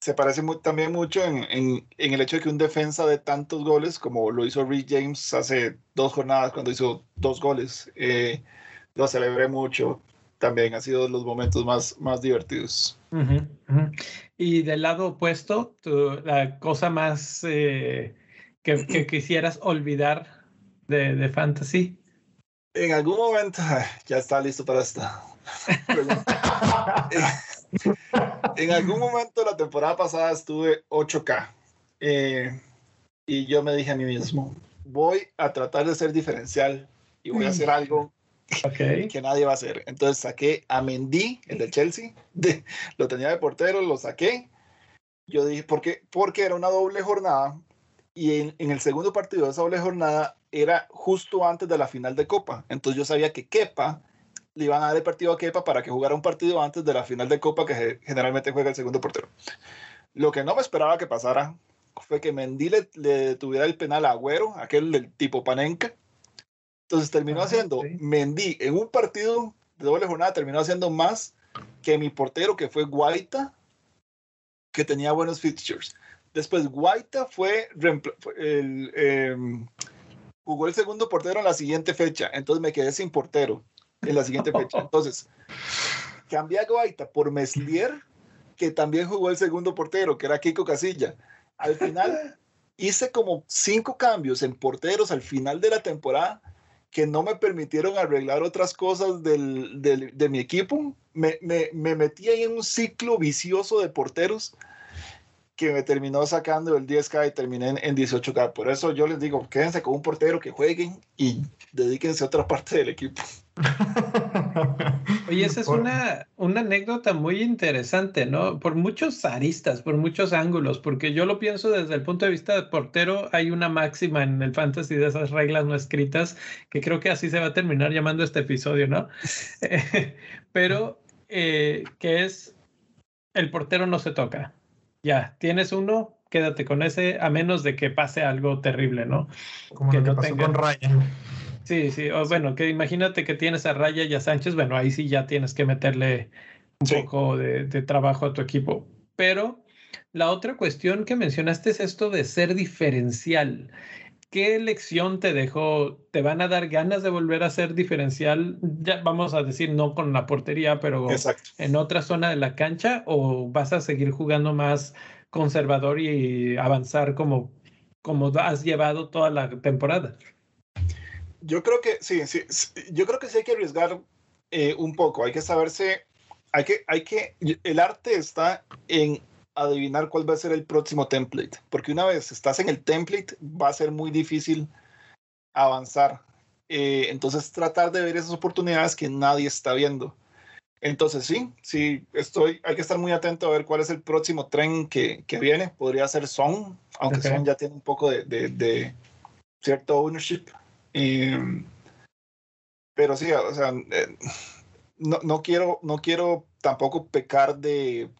se parece muy, también mucho en, en, en, el hecho de que un defensa de tantos goles, como lo hizo Rick James hace dos jornadas cuando hizo dos goles, eh, lo celebré mucho. También ha sido de los momentos más, más divertidos. Uh -huh, uh -huh. Y del lado opuesto, la cosa más eh, que, que, quisieras olvidar de, de Fantasy. En algún momento, *laughs* ya está listo para esta *laughs* pregunta. en algún momento la temporada pasada estuve 8K eh, y yo me dije a mí mismo, voy a tratar de ser diferencial y voy a hacer algo okay. que nadie va a hacer. Entonces saqué a Mendy, el de Chelsea, de, lo tenía de portero, lo saqué. Yo dije, ¿por qué? Porque era una doble jornada y en, el segundo partido de esa doble jornada era justo antes de la final de Copa. Entonces yo sabía que Kepa le iban a dar el partido a Kepa para que jugara un partido antes de la final de Copa que generalmente juega el segundo portero. Lo que no me esperaba que pasara fue que Mendy le, le tuviera el penal a Agüero, aquel del tipo Panenka. Entonces terminó haciendo Mendy en un partido de doble jornada, terminó haciendo más que mi portero, que fue Guaita, que tenía buenos fixtures. Después Guaita fue el, em, jugó el segundo portero en la siguiente fecha, entonces me quedé sin portero en la siguiente fecha. *laughs* Entonces, cambié a Guaita por Meslier, que también jugó el segundo portero, que era Kiko Casilla. Al final *laughs* hice como cinco cambios en porteros al final de la temporada que no me permitieron arreglar otras cosas del, del, de mi equipo. Me, me, me metí ahí en un ciclo vicioso de porteros que me terminó sacando el 10K y terminé en, 18K. Por eso yo les digo, quédense con un portero que jueguen y dedíquense a otra parte del equipo. Oye, esa es una, una anécdota muy interesante, ¿no? Por muchos aristas, por muchos ángulos, porque yo lo pienso desde el punto de vista de portero, hay una máxima en el fantasy de esas reglas no escritas, que creo que así se va a terminar llamando este episodio, ¿no? *laughs* Pero eh, que es, el portero no se toca ya, tienes uno, quédate con ese, a menos de que pase algo terrible, ¿no? Como que lo que pasó con Ryan. Sí, sí, o bueno, que imagínate que tienes a Raya y a Sánchez, bueno, ahí sí ya tienes que meterle un poco de, de trabajo a tu equipo. Pero la otra cuestión que mencionaste es esto de ser diferencial. ¿Qué lección te dejó? ¿Te van a dar ganas de volver a ser diferencial? Ya vamos a decir no con la portería, pero en otra zona de la cancha o vas a seguir jugando más conservador y avanzar como, como has llevado toda la temporada? Yo creo que sí, sí, yo creo que sí hay que arriesgar eh, un poco, hay que saberse, hay que, hay que, el arte está en adivinar cuál va a ser el próximo template, porque una vez estás en el template va a ser muy difícil avanzar. Eh, entonces tratar de ver esas oportunidades que nadie está viendo. Entonces sí, sí, estoy, hay que estar muy atento a ver cuál es el próximo tren que, que viene. Podría ser Son, aunque Son ya tiene un poco de, de, cierto ownership. Em, pero sí, o sea, eh, no, no, quiero, no quiero tampoco pecar de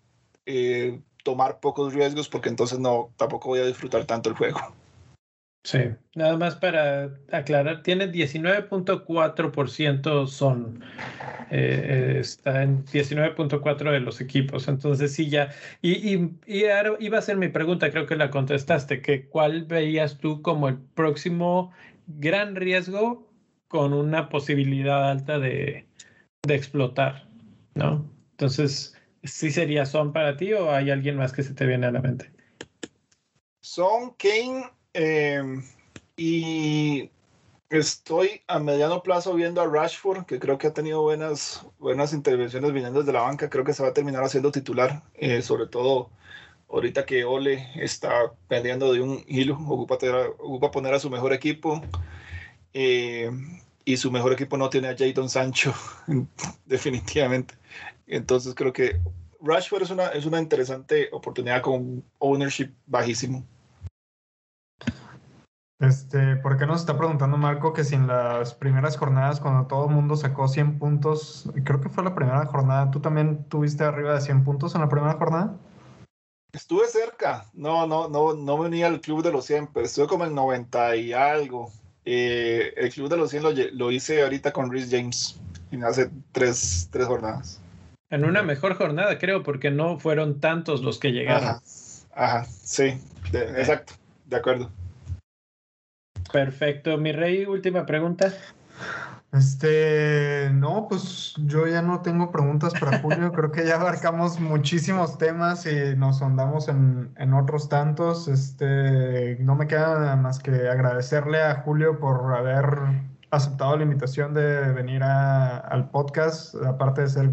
eh, tomar pocos riesgos porque entonces no, tampoco voy a disfrutar tanto el juego. Sí, nada más para aclarar, tiene 19.4% son, eh, está en 19.4 de los equipos, entonces sí ya, y, y, y iba a ser mi pregunta, creo que la contestaste, que cuál veías tú como el próximo gran riesgo con una posibilidad alta de, de explotar, ¿no? Entonces, ¿sí sería Son para ti o hay alguien más que se te viene a la mente? Son, Kane em, y estoy a mediano plazo viendo a Rashford, que creo que ha tenido buenas, buenas intervenciones viniendo desde la banca. Creo que se va a terminar haciendo titular, eh, sobre todo ahorita que Ole está pendiendo de un hilo, ocupa, ocupa poner a su mejor equipo. Eh, y su mejor equipo no tiene a Jadon Sancho, *laughs* definitivamente. Entonces creo que Rashford es una, es una interesante oportunidad con ownership bajísimo. Este, ¿por qué nos está preguntando Marco que si en las primeras jornadas, cuando todo el mundo sacó 100 puntos, creo que fue la primera jornada, ¿tú también tuviste arriba de 100 puntos en la primera jornada? Estuve cerca, no, no, no, no venía al club de los 100, pero estuve como en 90 y algo. Eh, el club de los 100 lo, lo hice ahorita con Rhys James, hace tres, tres jornadas. En una mejor jornada, creo, porque no fueron tantos los que llegaron. Ajá, sí, exacto, de acuerdo. Perfecto, mi rey, última pregunta. Este, no, pues yo ya no tengo preguntas para Julio, *laughs* creo que ya abarcamos muchísimos temas y nos andamos en, en, otros tantos. Este, no me queda nada más que agradecerle a Julio por haber aceptado la invitación de venir a, al podcast, aparte de ser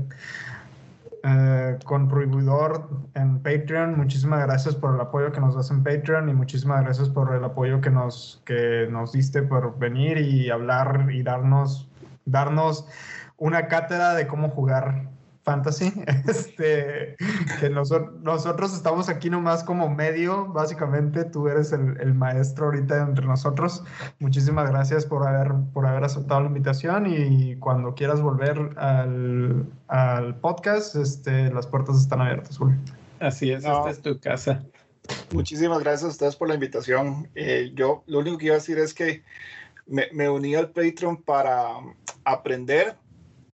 eh, contribuidor en Patreon. Muchísimas gracias por el apoyo que nos das en Patreon y muchísimas gracias por el apoyo que nos, que nos diste por venir y hablar y darnos, darnos una cátedra de cómo jugar Fantasy, *laughs* este, que nosotros estamos aquí nomás como medio, básicamente tú eres el, maestro ahorita entre nosotros. Muchísimas gracias por haber, por haber aceptado la invitación y cuando quieras volver al, al podcast, este, las puertas están abiertas, Así es, esta es tu casa. Muchísimas gracias a ustedes por la invitación. Eh, yo lo único que iba a decir es que me, me uní al Patreon para aprender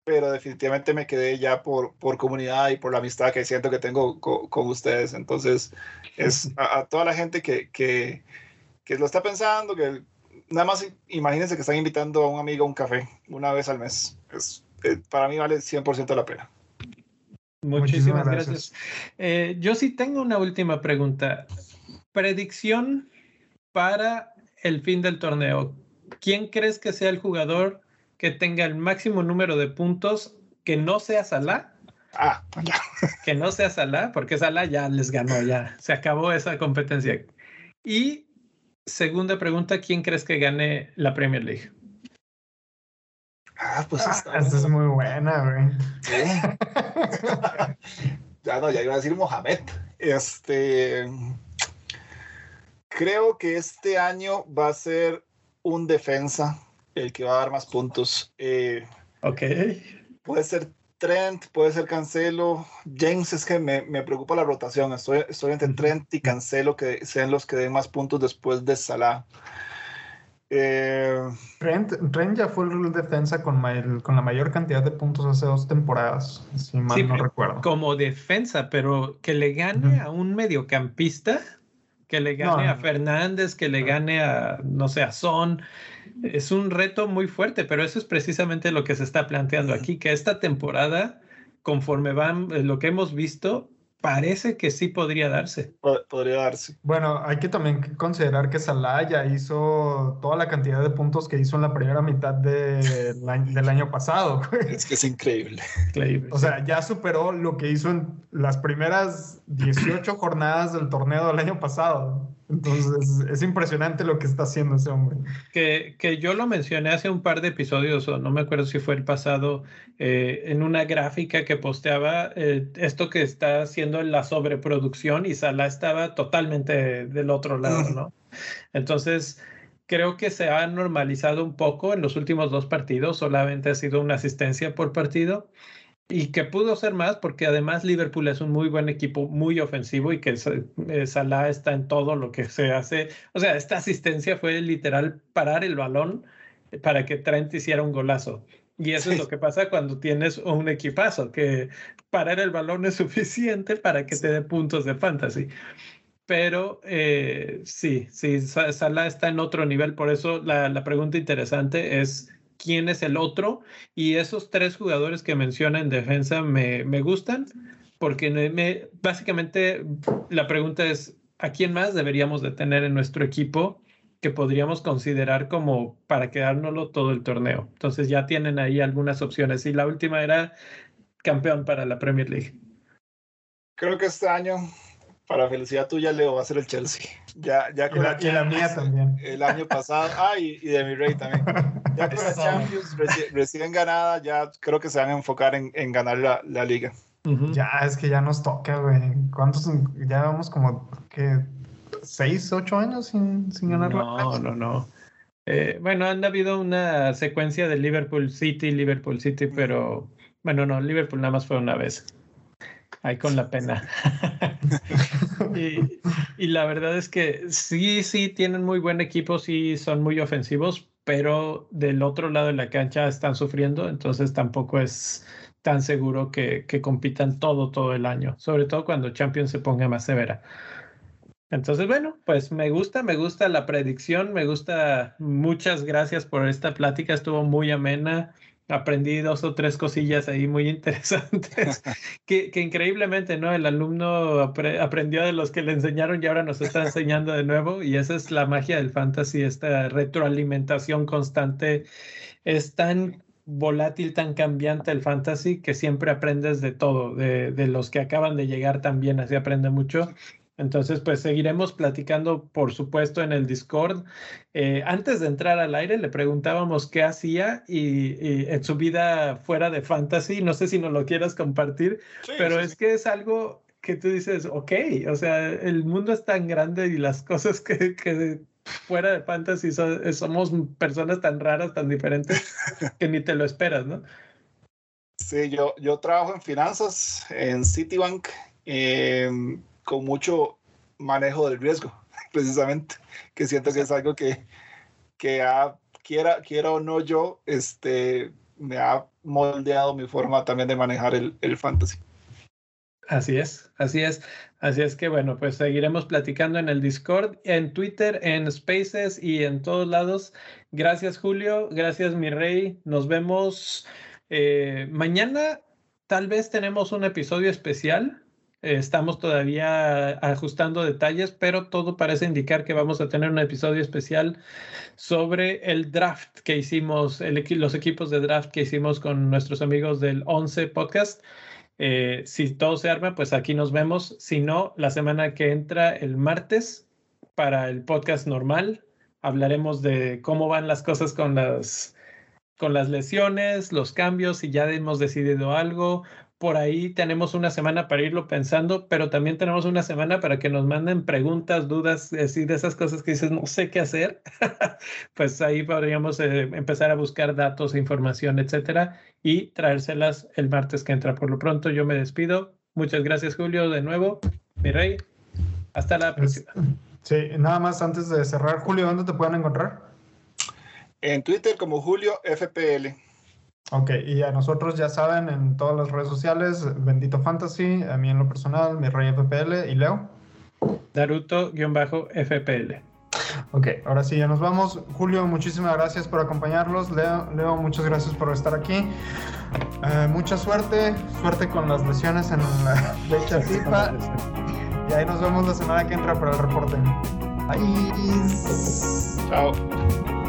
pero definitivamente me quedé ya por, por comunidad y por la amistad que siento que tengo con, ustedes. Entonces, es a, toda la gente que, que, que, lo está pensando, que nada más imagínense que están invitando a un amigo a un café una vez al mes. Es, eh, para mí vale 100% la pena. Muchísimas, gracias. Eh, yo sí tengo una última pregunta. Predicción para el fin del torneo. ¿Quién crees que sea el jugador que tenga el máximo número de puntos que no sea Salah. Ah, ya. Que no sea Salah, porque Salah ya les ganó, ya se acabó esa competencia. Y segunda pregunta, ¿quién crees que gane la Premier League? Ah, pues esta es muy buena, güey. Sí. *laughs* ya no, ya iba a decir Mohamed. Este. Creo que este año va a ser un defensa el que va a dar más puntos. Eh, ok. Puede ser Trent, puede ser Cancelo. James es que me, me preocupa la rotación. Estoy, estoy entre Trent y Cancelo que sean los que den más puntos después de Salah. Eh, Trent, Trent, ya fue el defensa con, con, la mayor cantidad de puntos hace dos temporadas, si mal no recuerdo. Como defensa, pero que le gane a un mediocampista, que le gane a Fernández, que le gane a, no sé, a Son, es un reto muy fuerte, pero eso es precisamente lo que se está planteando aquí, que esta temporada, conforme van eh, lo que hemos visto, parece que sí podría darse. Podría darse. Bueno, hay que también considerar que Salah ya hizo toda la cantidad de puntos que hizo en la primera mitad *laughs* del año pasado. Es que es increíble. O sea, ya superó lo que hizo en las primeras 18 jornadas del torneo del año pasado. Entonces, es impresionante lo que está haciendo ese hombre. Que, que, yo lo mencioné hace un par de episodios, o no me acuerdo si fue el pasado, eh, en una gráfica que posteaba eh, esto que está haciendo la sobreproducción y Salah estaba totalmente del otro lado, ¿no? Entonces, creo que se ha normalizado un poco en los últimos dos partidos, solamente ha sido una asistencia por partido y que pudo ser más porque además Liverpool es un muy buen equipo, muy ofensivo y que eh, Salah está en todo lo que se hace. O sea, esta asistencia fue literal parar el balón para que Trent hiciera un golazo. Y eso es lo que pasa cuando tienes un equipazo, que parar el balón es *laughs* suficiente para que te dé puntos de fantasy. Pero eh, sí, sí, Salah está en otro nivel, por eso la, la pregunta interesante es quién es el otro. Y esos tres jugadores que menciona en defensa me, me gustan, porque me, básicamente la pregunta es, ¿a quién más deberíamos de tener en nuestro equipo que podríamos considerar como para quedárnoslo todo el torneo? Entonces ya tienen ahí algunas opciones. Y la última era campeón para la Premier League. Creo que este año para felicidad tuya, Leo, va a ser el Chelsea. Ya, ya con la, la, mía también. El año pasado. Ah, y, de mi rey también. Ya con la Champions recién ganada, ya creo que se van a enfocar en, en ganar la, la liga. Ya, es que ya nos toca, güey. ¿Cuántos? Ya vamos como, que ¿Seis, ocho años sin, sin ganar no, la No, no, no. Eh, bueno, han habido una secuencia de Liverpool City, Liverpool City, pero bueno, no, Liverpool nada más fue una vez. Ahí con la pena. *laughs* y, la verdad es que sí, sí, tienen muy buen equipo, sí, son muy ofensivos, pero del otro lado de la cancha están sufriendo, entonces tampoco es tan seguro que, que compitan todo, todo el año, sobre todo cuando Champions se ponga más severa. Entonces, bueno, pues me gusta, me gusta la predicción, me gusta. Muchas gracias por esta plática, estuvo muy amena aprendí dos o tres cosillas ahí muy *laughs* interesantes, que, que, increíblemente, ¿no? El alumno aprendió de los que le enseñaron y ahora nos está *laughs* enseñando de nuevo y esa es la magia del fantasy, esta retroalimentación constante. Es tan volátil, tan cambiante el fantasy que siempre aprendes de todo, de, de los que acaban de llegar también, así aprende mucho. Entonces, pues seguiremos platicando, por supuesto, en el Discord. Eh, antes de entrar al aire, le preguntábamos qué hacía y, en su vida fuera de fantasy. No sé si nos lo quieras compartir, pero es que es algo que tú dices, ok, o sea, el mundo es tan grande y las cosas que, que fuera de fantasy somos personas tan raras, tan diferentes, *laughs* que ni te lo esperas, ¿no? Sí, yo, yo trabajo en finanzas en Citibank. Eh, con mucho manejo del riesgo, *laughs* precisamente, que siento que es algo que, que quiera, quiera o no yo, este, me ha moldeado mi forma también de manejar el, el fantasy. Así es, así es. Así es que bueno, pues seguiremos platicando en el Discord, en Twitter, en Spaces y en todos lados. Gracias Julio, gracias mi rey. Nos vemos eh, mañana. Tal vez tenemos un episodio especial Estamos todavía ajustando detalles, pero todo parece indicar que vamos a tener un episodio especial sobre el draft que hicimos, los equipos de draft que hicimos con nuestros amigos del 11 podcast. Eh, si todo se arma, pues aquí nos vemos. Si no, la semana que entra, el martes, para el podcast normal, hablaremos de cómo van las cosas con las, con las lesiones, los cambios, si ya hemos decidido algo, por ahí tenemos una semana para irlo pensando, pero también tenemos una semana para que nos manden preguntas, dudas, así de esas cosas que dices, no sé qué hacer. *laughs* pues ahí podríamos eh, empezar a buscar datos, información, etcétera, y traérselas el martes que entra. Por lo pronto, yo me despido. Muchas gracias, Julio, de nuevo. Mi rey, hasta la próxima. Sí, nada más antes de cerrar, Julio, ¿dónde te pueden encontrar? En Twitter como Julio FPL. Ok, y a nosotros ya saben en todas las redes sociales, Bendito Fantasy, a mí en lo personal, mi rey FPL y Leo. Naruto-FPL. Ok, ahora sí, ya nos vamos. Julio, muchísimas gracias por acompañarlos. Leo, Leo muchas gracias por estar aquí. Eh, mucha suerte, suerte con las lesiones en la *laughs* fecha FIFA. Y ahí nos vemos la semana que entra para el reporte. Bye. Chao.